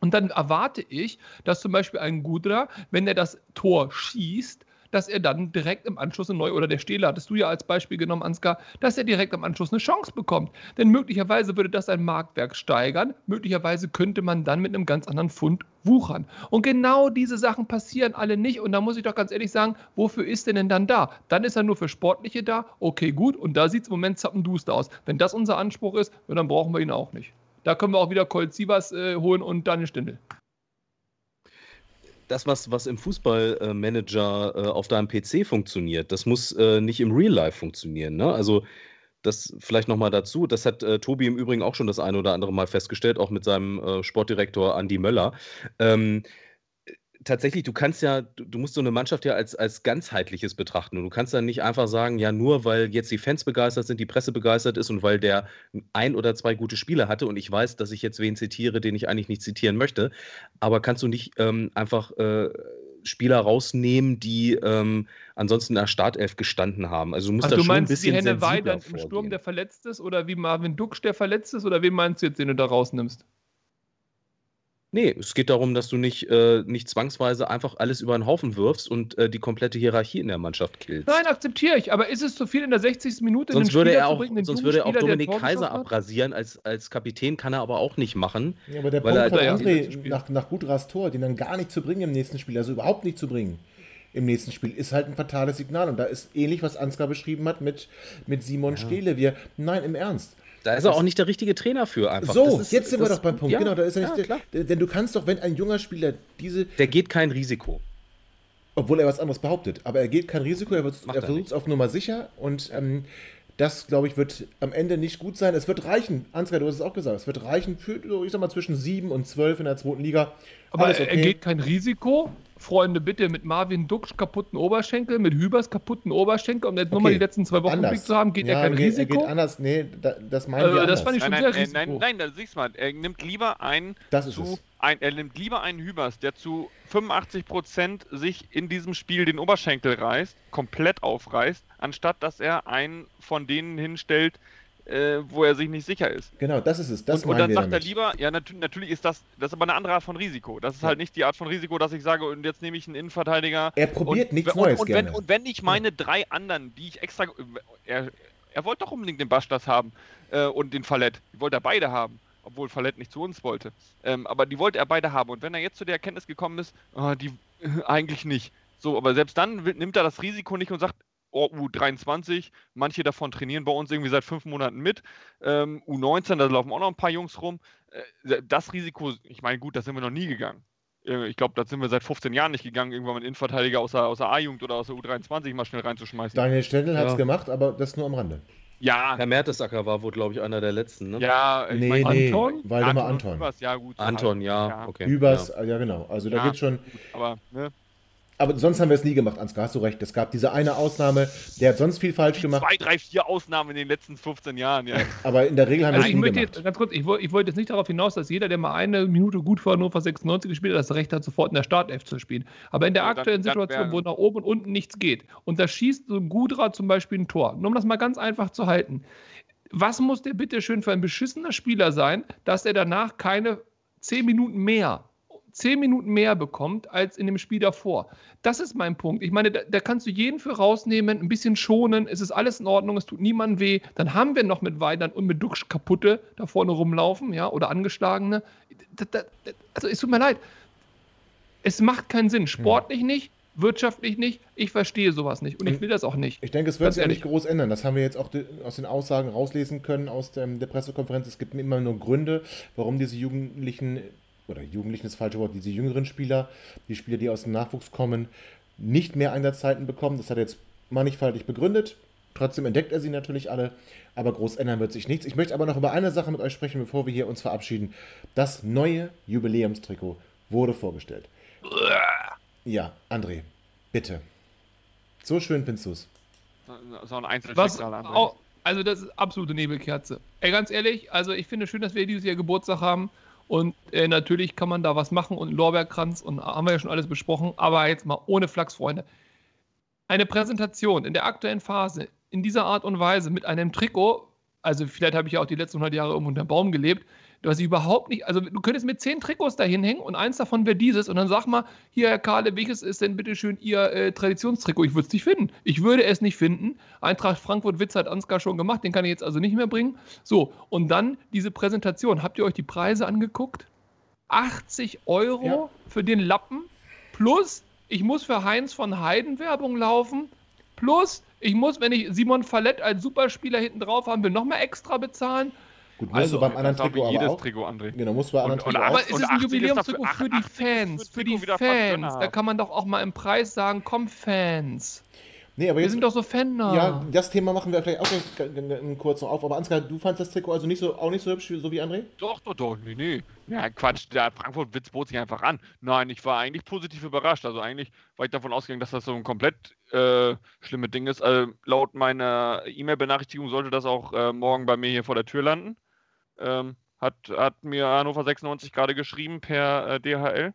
Und dann erwarte ich, dass zum Beispiel ein Gudra, wenn er das Tor schießt, dass er dann direkt im Anschluss eine neue, oder der Stehler hattest du ja als Beispiel genommen, Ansgar, dass er direkt im Anschluss eine Chance bekommt. Denn möglicherweise würde das ein Marktwerk steigern, möglicherweise könnte man dann mit einem ganz anderen Fund wuchern. Und genau diese Sachen passieren alle nicht. Und da muss ich doch ganz ehrlich sagen, wofür ist er denn dann da? Dann ist er nur für Sportliche da. Okay, gut. Und da sieht es im Moment zappenduster aus. Wenn das unser Anspruch ist, dann brauchen wir ihn auch nicht. Da können wir auch wieder Colt Sievers äh, holen und Daniel Stindl. Das, was, was im Fußballmanager äh, auf deinem PC funktioniert, das muss äh, nicht im Real Life funktionieren. Ne? Also das vielleicht nochmal dazu. Das hat äh, Tobi im Übrigen auch schon das eine oder andere Mal festgestellt, auch mit seinem äh, Sportdirektor Andy Möller. Ähm, tatsächlich, du kannst ja, du, musst so eine Mannschaft ja als, als ganzheitliches betrachten. Und du kannst dann nicht einfach sagen, ja, nur weil jetzt die Fans begeistert sind, die Presse begeistert ist und weil der ein oder zwei gute Spiele hatte und ich weiß, dass ich jetzt wen zitiere, den ich eigentlich nicht zitieren möchte, aber kannst du nicht ähm, einfach äh, Spieler rausnehmen, die ähm, ansonsten in der Startelf gestanden haben. Also du musst also da du schon meinst, ein bisschen wie Henne Weidand im Sturm, der verletzt ist, oder wie Marvin Duksch, der verletzt ist, oder wen meinst du jetzt, den du da rausnimmst? Nee, es geht darum, dass du nicht, äh, nicht zwangsweise einfach alles über den Haufen wirfst und äh, die komplette Hierarchie in der Mannschaft killst. Nein, akzeptiere ich, aber ist es zu viel in der 60. Minute? Sonst würde er auch, bringen, sonst würde er auch Dominik Kaiser abrasieren als, als Kapitän, kann er aber auch nicht machen. Ja, aber der Punkt von André nach, nach Gudras Tor, den dann gar nicht zu bringen im nächsten Spiel, also überhaupt nicht zu bringen im nächsten Spiel, ist halt ein fatales Signal. Und da ist ähnlich, was Ansgar beschrieben hat mit, mit Simon ja. Stehle. Wir, nein, im Ernst. Da ist er auch nicht der richtige Trainer für einfach. So, ist, jetzt sind wir doch beim Punkt. Ja, genau, da ist er nicht ja, der, Denn du kannst doch, wenn ein junger Spieler diese. Der geht kein Risiko. Obwohl er was anderes behauptet. Aber er geht kein Risiko, er, er versucht es auf Nummer sicher und ähm, das, glaube ich, wird am Ende nicht gut sein. Es wird reichen, Ansgar, du hast es auch gesagt, es wird reichen für, ich sag mal, zwischen 7 und 12 in der zweiten Liga. Aber okay. er geht kein Risiko Freunde, bitte mit Marvin Ducksch kaputten Oberschenkel, mit Hübers kaputten Oberschenkel, um jetzt okay. nur mal die letzten zwei Wochen Blick zu haben, geht ja, er kein geht, Risiko? Er geht anders, nee, da, das meinen äh, wir Das fand ich schon nein, sehr nein, Risiko. Nein, nein, da siehst du mal, er nimmt lieber einen das ist zu, ein, er nimmt lieber einen Hübers, der zu 85% sich in diesem Spiel den Oberschenkel reißt, komplett aufreißt, anstatt dass er einen von denen hinstellt, äh, wo er sich nicht sicher ist. Genau, das ist es. Das und, und dann sagt damit. er lieber, ja, nat natürlich ist das, das ist aber eine andere Art von Risiko. Das ist ja. halt nicht die Art von Risiko, dass ich sage, und jetzt nehme ich einen Innenverteidiger. Er probiert und, nichts und, Neues und, gerne. Wenn, und wenn ich meine drei anderen, die ich extra, er, er wollte doch unbedingt den Bastas haben äh, und den Fallett. Die wollte er beide haben obwohl Fallett nicht zu uns wollte. Ähm, aber die wollte er beide haben. Und wenn er jetzt zu der Erkenntnis gekommen ist, oh, die äh, eigentlich nicht. So, aber selbst dann nimmt er das Risiko nicht und sagt, U23, manche davon trainieren bei uns irgendwie seit fünf Monaten mit. Ähm, U19, da laufen auch noch ein paar Jungs rum. Äh, das Risiko, ich meine, gut, da sind wir noch nie gegangen. Äh, ich glaube, da sind wir seit 15 Jahren nicht gegangen, irgendwann mal einen Innenverteidiger aus der, aus der A-Jugend oder aus der U23 mal schnell reinzuschmeißen. Daniel Stendel hat es Ja. gemacht, aber das nur am Rande. Ja, Herr Mertesacker war wohl, glaube ich, einer der letzten. Ne? ja, ich Nee, mein, nee, Anton? Waldemar und Anton. Übers, ja, gut. Anton, ja, Ja. okay. Übers, ja. ja. genau. Also da Ja. geht's schon. Aber, ne? Aber sonst haben wir es nie gemacht, Ansgar, hast du recht. Es gab diese eine Ausnahme, der hat sonst viel falsch gemacht, Zwei, drei, vier Ausnahmen in den letzten 15 Jahren, ja. aber in der Regel haben wir Also es ich nie möchte gemacht. jetzt ganz kurz, ich, woll- ich wollte jetzt nicht darauf hinaus, dass jeder, der mal eine Minute gut vor Hannover 96 gespielt hat, das Recht hat, sofort in der Startelf zu spielen. Aber in der Ja, dann- aktuellen dann Situation, wär- wo nach oben und unten nichts geht, und da schießt so ein Gudra zum Beispiel ein Tor, nur um das mal ganz einfach zu halten. Was muss der bitte schön für ein beschissener Spieler sein, dass er danach keine 10 Minuten mehr, 10 Minuten mehr bekommt als in dem Spiel davor? Das ist mein Punkt. Ich meine, da, da kannst du jeden für rausnehmen, ein bisschen schonen, es ist alles in Ordnung, es tut niemandem weh. Dann haben wir noch mit Weidern und mit Duxch kaputte da vorne rumlaufen, ja, oder angeschlagene. Da, da, also es tut mir leid. Es macht keinen Sinn. Sportlich nicht, wirtschaftlich nicht. Ich verstehe sowas nicht und ich will das auch nicht. Ich denke, es wird Ganz sich ja nicht ehrlich. groß ändern. Das haben wir jetzt auch aus den Aussagen rauslesen können, aus der Pressekonferenz. Es gibt immer nur Gründe, warum diese Jugendlichen, oder Jugendlichen ist das falsche Wort, diese jüngeren Spieler, die Spieler, die aus dem Nachwuchs kommen, nicht mehr Einsatzzeiten bekommen. Das hat er jetzt mannigfaltig begründet. Trotzdem entdeckt er sie natürlich alle, aber groß ändern wird sich nichts. Ich möchte aber noch über eine Sache mit euch sprechen, bevor wir hier uns verabschieden. Das neue Jubiläumstrikot wurde vorgestellt. Ja, André, bitte. So schön findest du es. So ein Einzelschicksal. Was André. auch, also das ist absolute Nebelkerze. Ey, ganz ehrlich, also ich finde schön, dass wir dieses Jahr Geburtstag haben und äh, natürlich kann man da was machen und Lorbeerkranz und haben wir ja schon alles besprochen, aber jetzt mal ohne Flachs, Freunde. Eine Präsentation in der aktuellen Phase in dieser Art und Weise mit einem Trikot, also vielleicht habe ich ja auch die letzten 100 Jahre irgendwo unter Baum gelebt, was ich überhaupt nicht, also du könntest mit zehn Trikots dahin hängen und eins davon wäre dieses und dann sag mal, hier Herr Kahle, welches ist denn bitte schön Ihr äh, Traditionstrikot? Ich würde es nicht finden. Ich würde es nicht finden. Eintracht Frankfurt Witz hat Ansgar schon gemacht, den kann ich jetzt also nicht mehr bringen. So, und dann diese Präsentation. Habt ihr euch die Preise angeguckt? 80 Euro Ja. für den Lappen plus ich muss für Heinz von Heiden Werbung laufen plus ich muss, wenn ich Simon Fallett als Superspieler hinten drauf haben will, nochmal extra bezahlen. Gut, musst Also, du beim anderen Trikot wie jedes aber auch. Trikot, André. Genau, musst du bei anderen Und- und Trikot Aber auch. es ist ein 80 ist Jubiläumstrikot dafür- für die 80 ist Fans, für die Fans. Da kann man doch auch mal im Preis sagen, komm Fans. Nee, aber Wir jetzt, sind doch so Fender. ja, das Thema machen wir vielleicht auch kurz noch auf. Aber Ansgar, du fandst das Trikot also nicht so, auch nicht so hübsch, so wie André? Doch, doch, doch, nee, nee. Ja, Quatsch, der Frankfurt-Witz bot sich einfach an. Nein, ich war eigentlich positiv überrascht. Also eigentlich war ich davon ausgegangen, dass das so ein komplett äh, schlimmes Ding ist. Also, laut meiner E-Mail-Benachrichtigung sollte das auch äh, morgen bei mir hier vor der Tür landen. Ähm, hat, hat mir Hannover 96 gerade geschrieben per äh, DHL.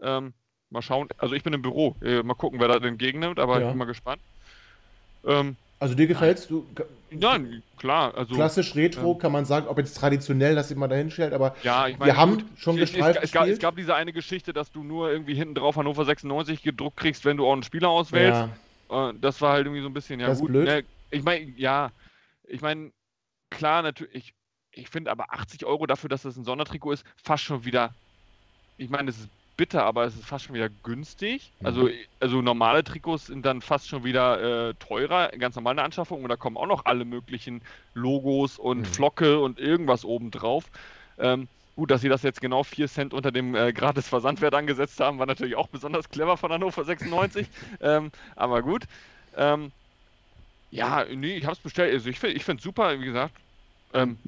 Ähm, mal schauen. Also ich bin im Büro. Äh, mal gucken, wer da entgegennimmt, aber Ja. ich bin mal gespannt. Ähm, Also dir gefällt's? Du, nein, klar. Also, klassisch Retro ähm, kann man sagen, ob jetzt traditionell, das immer dahin stellt, aber Ja, ich wir meine, haben gut, schon es- gestreift es, es, gab, es gab diese eine Geschichte, dass du nur irgendwie hinten drauf Hannover 96 gedruckt kriegst, wenn du auch einen Spieler auswählst. ja, Äh, Das war halt irgendwie so ein bisschen, ja Das ist gut. blöd. Ne, ich meine, ja, ich meine, klar, natürlich, ich, finde aber 80 Euro dafür, dass das ein Sondertrikot ist, fast schon wieder, ich meine, es ist bitter, aber es ist fast schon wieder günstig. Mhm. Also, also normale Trikots sind dann fast schon wieder äh, teurer, ganz normale Anschaffung und da kommen auch noch alle möglichen Logos und Mhm. Flocke und irgendwas obendrauf. Ähm, Gut, dass sie das jetzt genau 4 Cent unter dem äh, gratis Versandwert angesetzt haben, war natürlich auch besonders clever von Hannover 96. ähm, aber gut. Ähm, ja, nee, ich habe es bestellt. Also ich finde es super, wie gesagt. Ähm,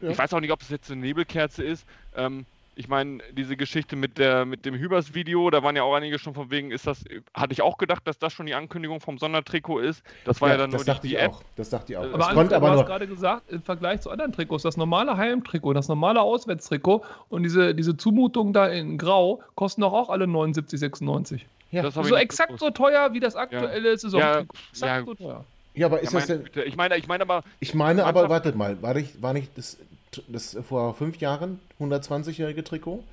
Ja. Ich weiß auch nicht, ob es jetzt eine Nebelkerze ist. Ähm, ich meine, diese Geschichte mit, der, mit dem Hübers-Video, da waren ja auch einige schon von wegen, ist das, hatte ich auch gedacht, dass das schon die Ankündigung vom Sondertrikot ist. Das war ja, dann das nur die, dachte die ich App. auch. Das dachte ich auch. Aber Aber konnte aber du hast nur. gerade gesagt, im Vergleich zu anderen Trikots, das normale Heimtrikot, das normale Auswärtstrikot und diese, diese Zumutung da in Grau kosten doch auch alle 79, 96. Ja. Das So exakt gewusst. so teuer wie das aktuelle Saisontrikot. Ja, Exakt ja. so teuer. Ja, aber ist Ja, das denn. Güte. Ich meine, ich meine aber, Ich meine aber, Mannschaft- wartet mal, war nicht, war nicht das, das vor fünf Jahren 120-jährige Trikot,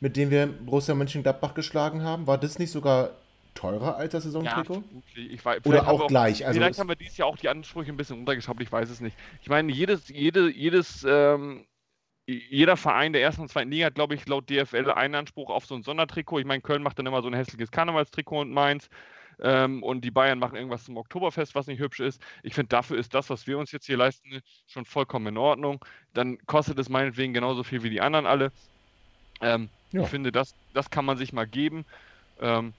mit dem wir Borussia Mönchengladbach geschlagen haben? War das nicht sogar teurer als das ja, Saisontrikot? vermutlich. ich weiß, Oder auch wir gleich, also vielleicht haben wir dieses Jahr auch die Ansprüche ein bisschen runtergeschraubt, ich weiß es nicht. Ich meine, jedes, jede, jedes, ähm, jeder Verein der ersten und zweiten Liga hat, glaube ich, laut DFL einen Anspruch auf so ein Sondertrikot. Ich meine, Köln macht dann immer so ein hässliches Karnevalstrikot und Mainz. Ähm, und die Bayern machen irgendwas zum Oktoberfest, was nicht hübsch ist. Ich finde, dafür ist das, was wir uns jetzt hier leisten, schon vollkommen in Ordnung. Dann kostet es meinetwegen genauso viel wie die anderen alle. Ähm, ja. Ich finde, das, das kann man sich mal geben. Ähm,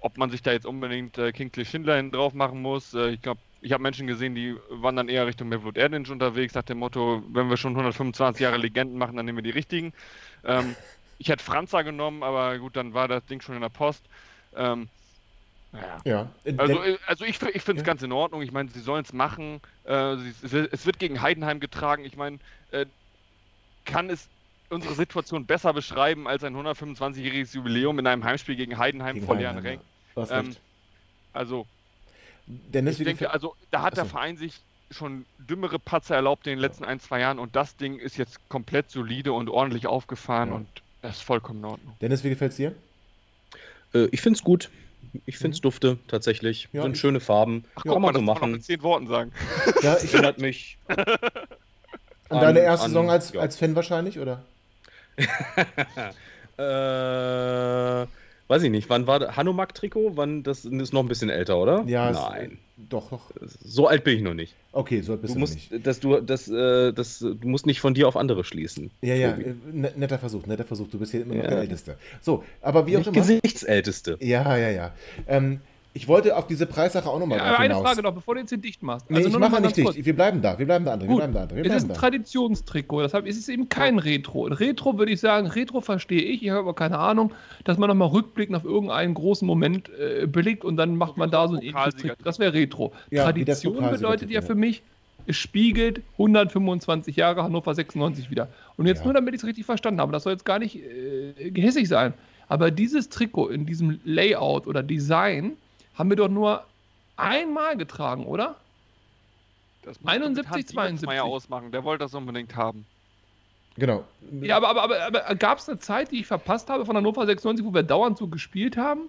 ob man sich da jetzt unbedingt äh, Kingsley Schindler drauf machen muss, äh, ich glaube, ich habe Menschen gesehen, die waren dann eher Richtung Mevlut Erdinch unterwegs, nach dem Motto, wenn wir schon 125 Jahre Legenden machen, dann nehmen wir die richtigen. Ähm, ich hätte Franza genommen, aber gut, dann war das Ding schon in der Post. Ähm, ja. ja. Also, äh, also ich, ich finde es ja. ganz in Ordnung. Ich meine, sie sollen es machen. Äh, es wird gegen Heidenheim getragen. Ich meine, äh, kann es unsere Situation besser beschreiben als ein 125-jähriges Jubiläum in einem Heimspiel gegen Heidenheim gegen vor leeren Rängen? Ähm, also, Dennis, ich denke, also da hat Achso. der Verein sich schon dümmere Patzer erlaubt in den letzten ein, zwei Jahren und das Ding ist jetzt komplett solide und ordentlich aufgefahren ja. und das ist vollkommen in Ordnung. Dennis, wie gefällt es dir? Äh, ich finde es gut. Ich finde es mhm. dufte tatsächlich. Ja, Sind ich... schöne Farben. Ach, Kann man so machen. in zehn Worten sagen. Ja, ich erinnert mich. An deine erste an, Saison als, ja. als Fan wahrscheinlich, oder? äh, weiß ich nicht, wann war das? Hanomag-Trikot? Wann, das ist noch ein bisschen älter, oder? Ja, Nein. doch, doch. So alt bin ich noch nicht. Okay, so alt bist du, musst, nicht. Dass du, das, äh, das, du musst nicht von dir auf andere schließen. Ja, ja. Äh, netter Versuch, netter Versuch. Du bist hier immer noch ja. der Älteste. So, aber wie auch nicht immer. Gesichtsälteste. Ja, ja, ja. Ähm, ich wollte auf diese Preissache auch nochmal ja, eine hinaus. Frage noch, bevor du jetzt hier dicht machst. Nee, also ich mache nicht dicht. Kurz. Wir bleiben da. Wir bleiben da, André. Wir bleiben da, André. Wir es ist ein da. Traditionstrikot. Deshalb ist es eben kein Retro. Retro würde ich sagen, Retro verstehe ich. Ich habe aber keine Ahnung, dass man nochmal rückblickend auf irgendeinen großen Moment äh, belegt und dann macht man da so ein ähnliches Trikot. Das wäre Retro. Ja, Tradition bedeutet ja für mich, es spiegelt 125 Jahre Hannover 96 wieder. Und jetzt ja. nur, damit ich es richtig verstanden habe, das soll jetzt gar nicht äh, gehässig sein. Aber dieses Trikot in diesem Layout oder Design haben wir doch nur einmal getragen, oder? Das 71, 72. ausmachen, der wollte das unbedingt haben. Genau. Ja, aber, aber, aber, aber gab es eine Zeit, die ich verpasst habe von Hannover 96, wo wir dauernd so gespielt haben?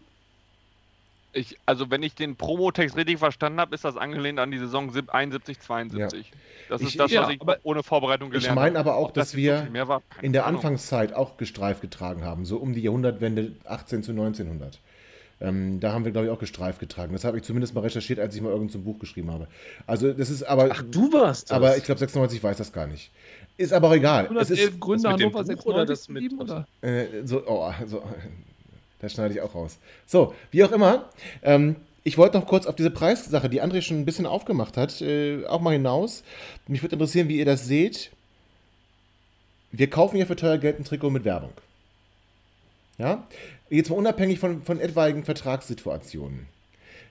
Ich, also wenn ich den Promotext richtig verstanden habe, ist das angelehnt an die Saison 71, 72. Ja. Das ist ich, das, was ja, ich ohne Vorbereitung gelernt habe. Ich meine aber auch, dass das wir so war, in der Ahnung. Anfangszeit auch gestreift getragen haben, so um die Jahrhundertwende 18 zu 1900. Ähm, da haben wir, glaube ich, auch gestreift getragen. Das habe ich zumindest mal recherchiert, als ich mal irgendein Buch geschrieben habe. Also, das ist aber. Ach, du warst das. Aber ich glaube, 96 weiß das gar nicht. Ist aber auch egal. 111 es ist, Gründe Hannover 96 oder das mit, oder? Äh, so, oh, so, das schneide ich auch raus. So, wie auch immer. Ähm, ich wollte noch kurz auf diese Preissache, die André schon ein bisschen aufgemacht hat, äh, auch mal hinaus. Mich würde interessieren, wie ihr das seht. Wir kaufen ja für teuer Geld ein Trikot mit Werbung. Ja? Jetzt mal unabhängig von, von etwaigen Vertragssituationen.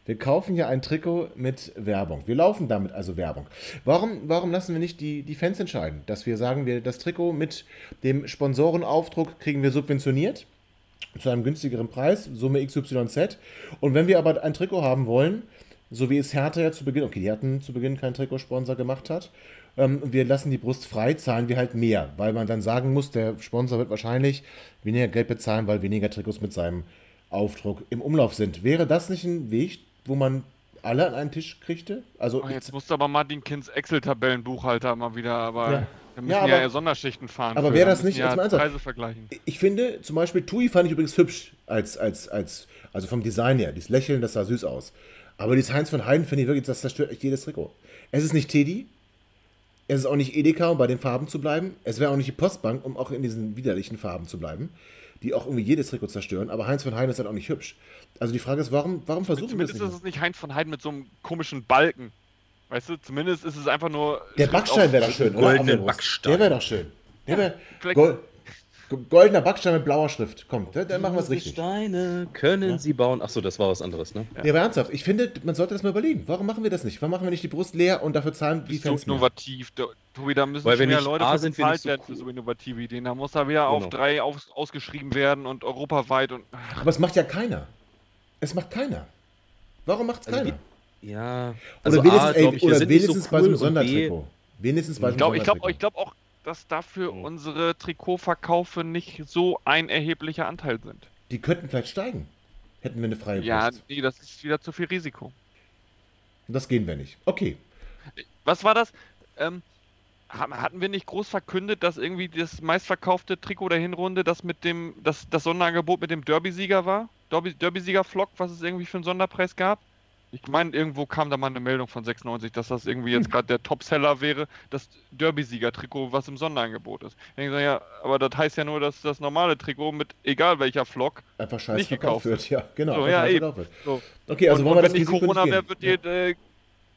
Wir kaufen ja ein Trikot mit Werbung. Wir laufen damit also Werbung. Warum, warum lassen wir nicht die, die Fans entscheiden? Dass wir sagen, wir das Trikot mit dem Sponsorenaufdruck kriegen wir subventioniert zu einem günstigeren Preis, Summe XYZ. Und wenn wir aber ein Trikot haben wollen, so wie es Hertha ja zu Beginn, okay, die hatten zu Beginn keinen Trikotsponsor gemacht hat, ähm, wir lassen die Brust frei, zahlen wir halt mehr, weil man dann sagen muss, der Sponsor wird wahrscheinlich weniger Geld bezahlen, weil weniger Trikots mit seinem Aufdruck im Umlauf sind. Wäre das nicht ein Weg, wo man alle an einen Tisch kriegte? Also oh, jetzt musste aber Martin Kins Excel-Tabellenbuchhalter mal wieder, aber ja. wir müssen ja, aber, ja Sonderschichten fahren. Aber wäre das nicht, ja Preise vergleichen. Ich finde, zum Beispiel Tui fand ich übrigens hübsch, als, als, als, also vom Design her. Dieses Lächeln, das sah süß aus. Aber dieses Heinz von Heiden finde ich wirklich, das zerstört echt jedes Trikot. Es ist nicht Teddy, es ist auch nicht Edeka, um bei den Farben zu bleiben. Es wäre auch nicht die Postbank, um auch in diesen widerlichen Farben zu bleiben, die auch irgendwie jedes Trikot zerstören. Aber Heinz von Heiden ist halt auch nicht hübsch. Also die Frage ist, warum, warum versuchen wir das nicht? Zumindest ist es nicht Heinz von Heiden mit so einem komischen Balken. Weißt du, zumindest ist es einfach nur. Der Backstein wäre doch schön, oder? Backstein. Der wäre doch schön. Der wäre. Ja, Goldener Backstein mit blauer Schrift. Komm, dann, machen wir es richtig. Steine können ja. sie bauen. Achso, das war was anderes, ne? Ja. ja, aber ernsthaft, ich finde, man sollte das mal überlegen. Warum machen wir das nicht? Warum machen wir nicht die Brust leer und dafür zahlen die Fans so innovativ. Mehr? Tobi, da müssen Weil wir mehr Leute A sind bezahlt werden so cool. für so innovative Ideen. Da muss da wieder genau. auf drei aus, ausgeschrieben werden und europaweit und. Aber es macht ja keiner. Es macht keiner. Warum macht es also keiner? Die, ja. Also oder wenigstens, A, ey, oder wenigstens so cool bei so einem Sondertrikot. Wenigstens bei so einem Ich glaube glaub auch, dass dafür mhm. unsere Trikotverkaufe nicht so ein erheblicher Anteil sind. Die könnten vielleicht steigen. Hätten wir eine freie Ja, Brust. nee, das ist wieder zu viel Risiko. Das gehen wir nicht. Okay. Was war das? Ähm, hatten wir nicht groß verkündet, dass irgendwie das meistverkaufte Trikot der Hinrunde das mit dem, das, das Sonderangebot mit dem Derby-Sieger war? Derby-Sieger-Flock, was es irgendwie für einen Sonderpreis gab? Ich meine, irgendwo kam da mal eine Meldung von 96, dass das irgendwie jetzt gerade der Topseller wäre, das Derby-Sieger-Trikot, was im Sonderangebot ist. Ich denke, ja, aber das heißt ja nur, dass das normale Trikot mit egal welcher Flock einfach scheiße nicht gekauft wird. Ja, genau. So, ja, eben. So. Okay, also und, wollen wir und das wenn nicht Corona wäre, wird ja. die äh,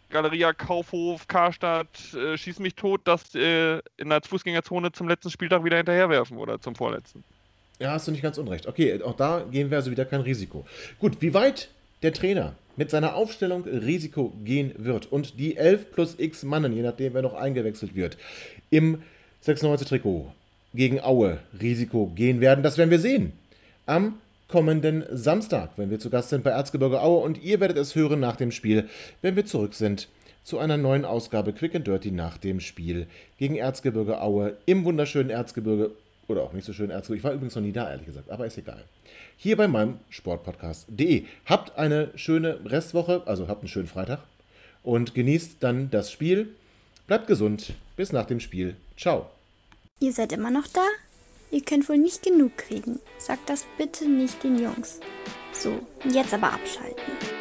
Galeria Kaufhof, Karstadt, äh, schieß mich tot, das äh, in der Fußgängerzone zum letzten Spieltag wieder hinterherwerfen oder zum vorletzten. Ja, hast du nicht ganz unrecht. Okay, auch da gehen wir also wieder kein Risiko. Gut, wie weit der Trainer mit seiner Aufstellung Risiko gehen wird und die 11 plus x Mannen, je nachdem wer noch eingewechselt wird, im 96 Trikot gegen Aue Risiko gehen werden, das werden wir sehen. Am kommenden Samstag, wenn wir zu Gast sind bei Erzgebirge Aue und ihr werdet es hören nach dem Spiel, wenn wir zurück sind zu einer neuen Ausgabe Quick and Dirty nach dem Spiel gegen Erzgebirge Aue im wunderschönen Erzgebirge oder auch nicht so schön Erzgebirge. Ich war übrigens noch nie da, ehrlich gesagt, aber ist egal hier bei meinem Sportpodcast.de. Habt eine schöne Restwoche, also habt einen schönen Freitag und genießt dann das Spiel. Bleibt gesund. Bis nach dem Spiel. Ciao. Ihr seid immer noch da? Ihr könnt wohl nicht genug kriegen. Sagt das bitte nicht den Jungs. So, jetzt aber abschalten.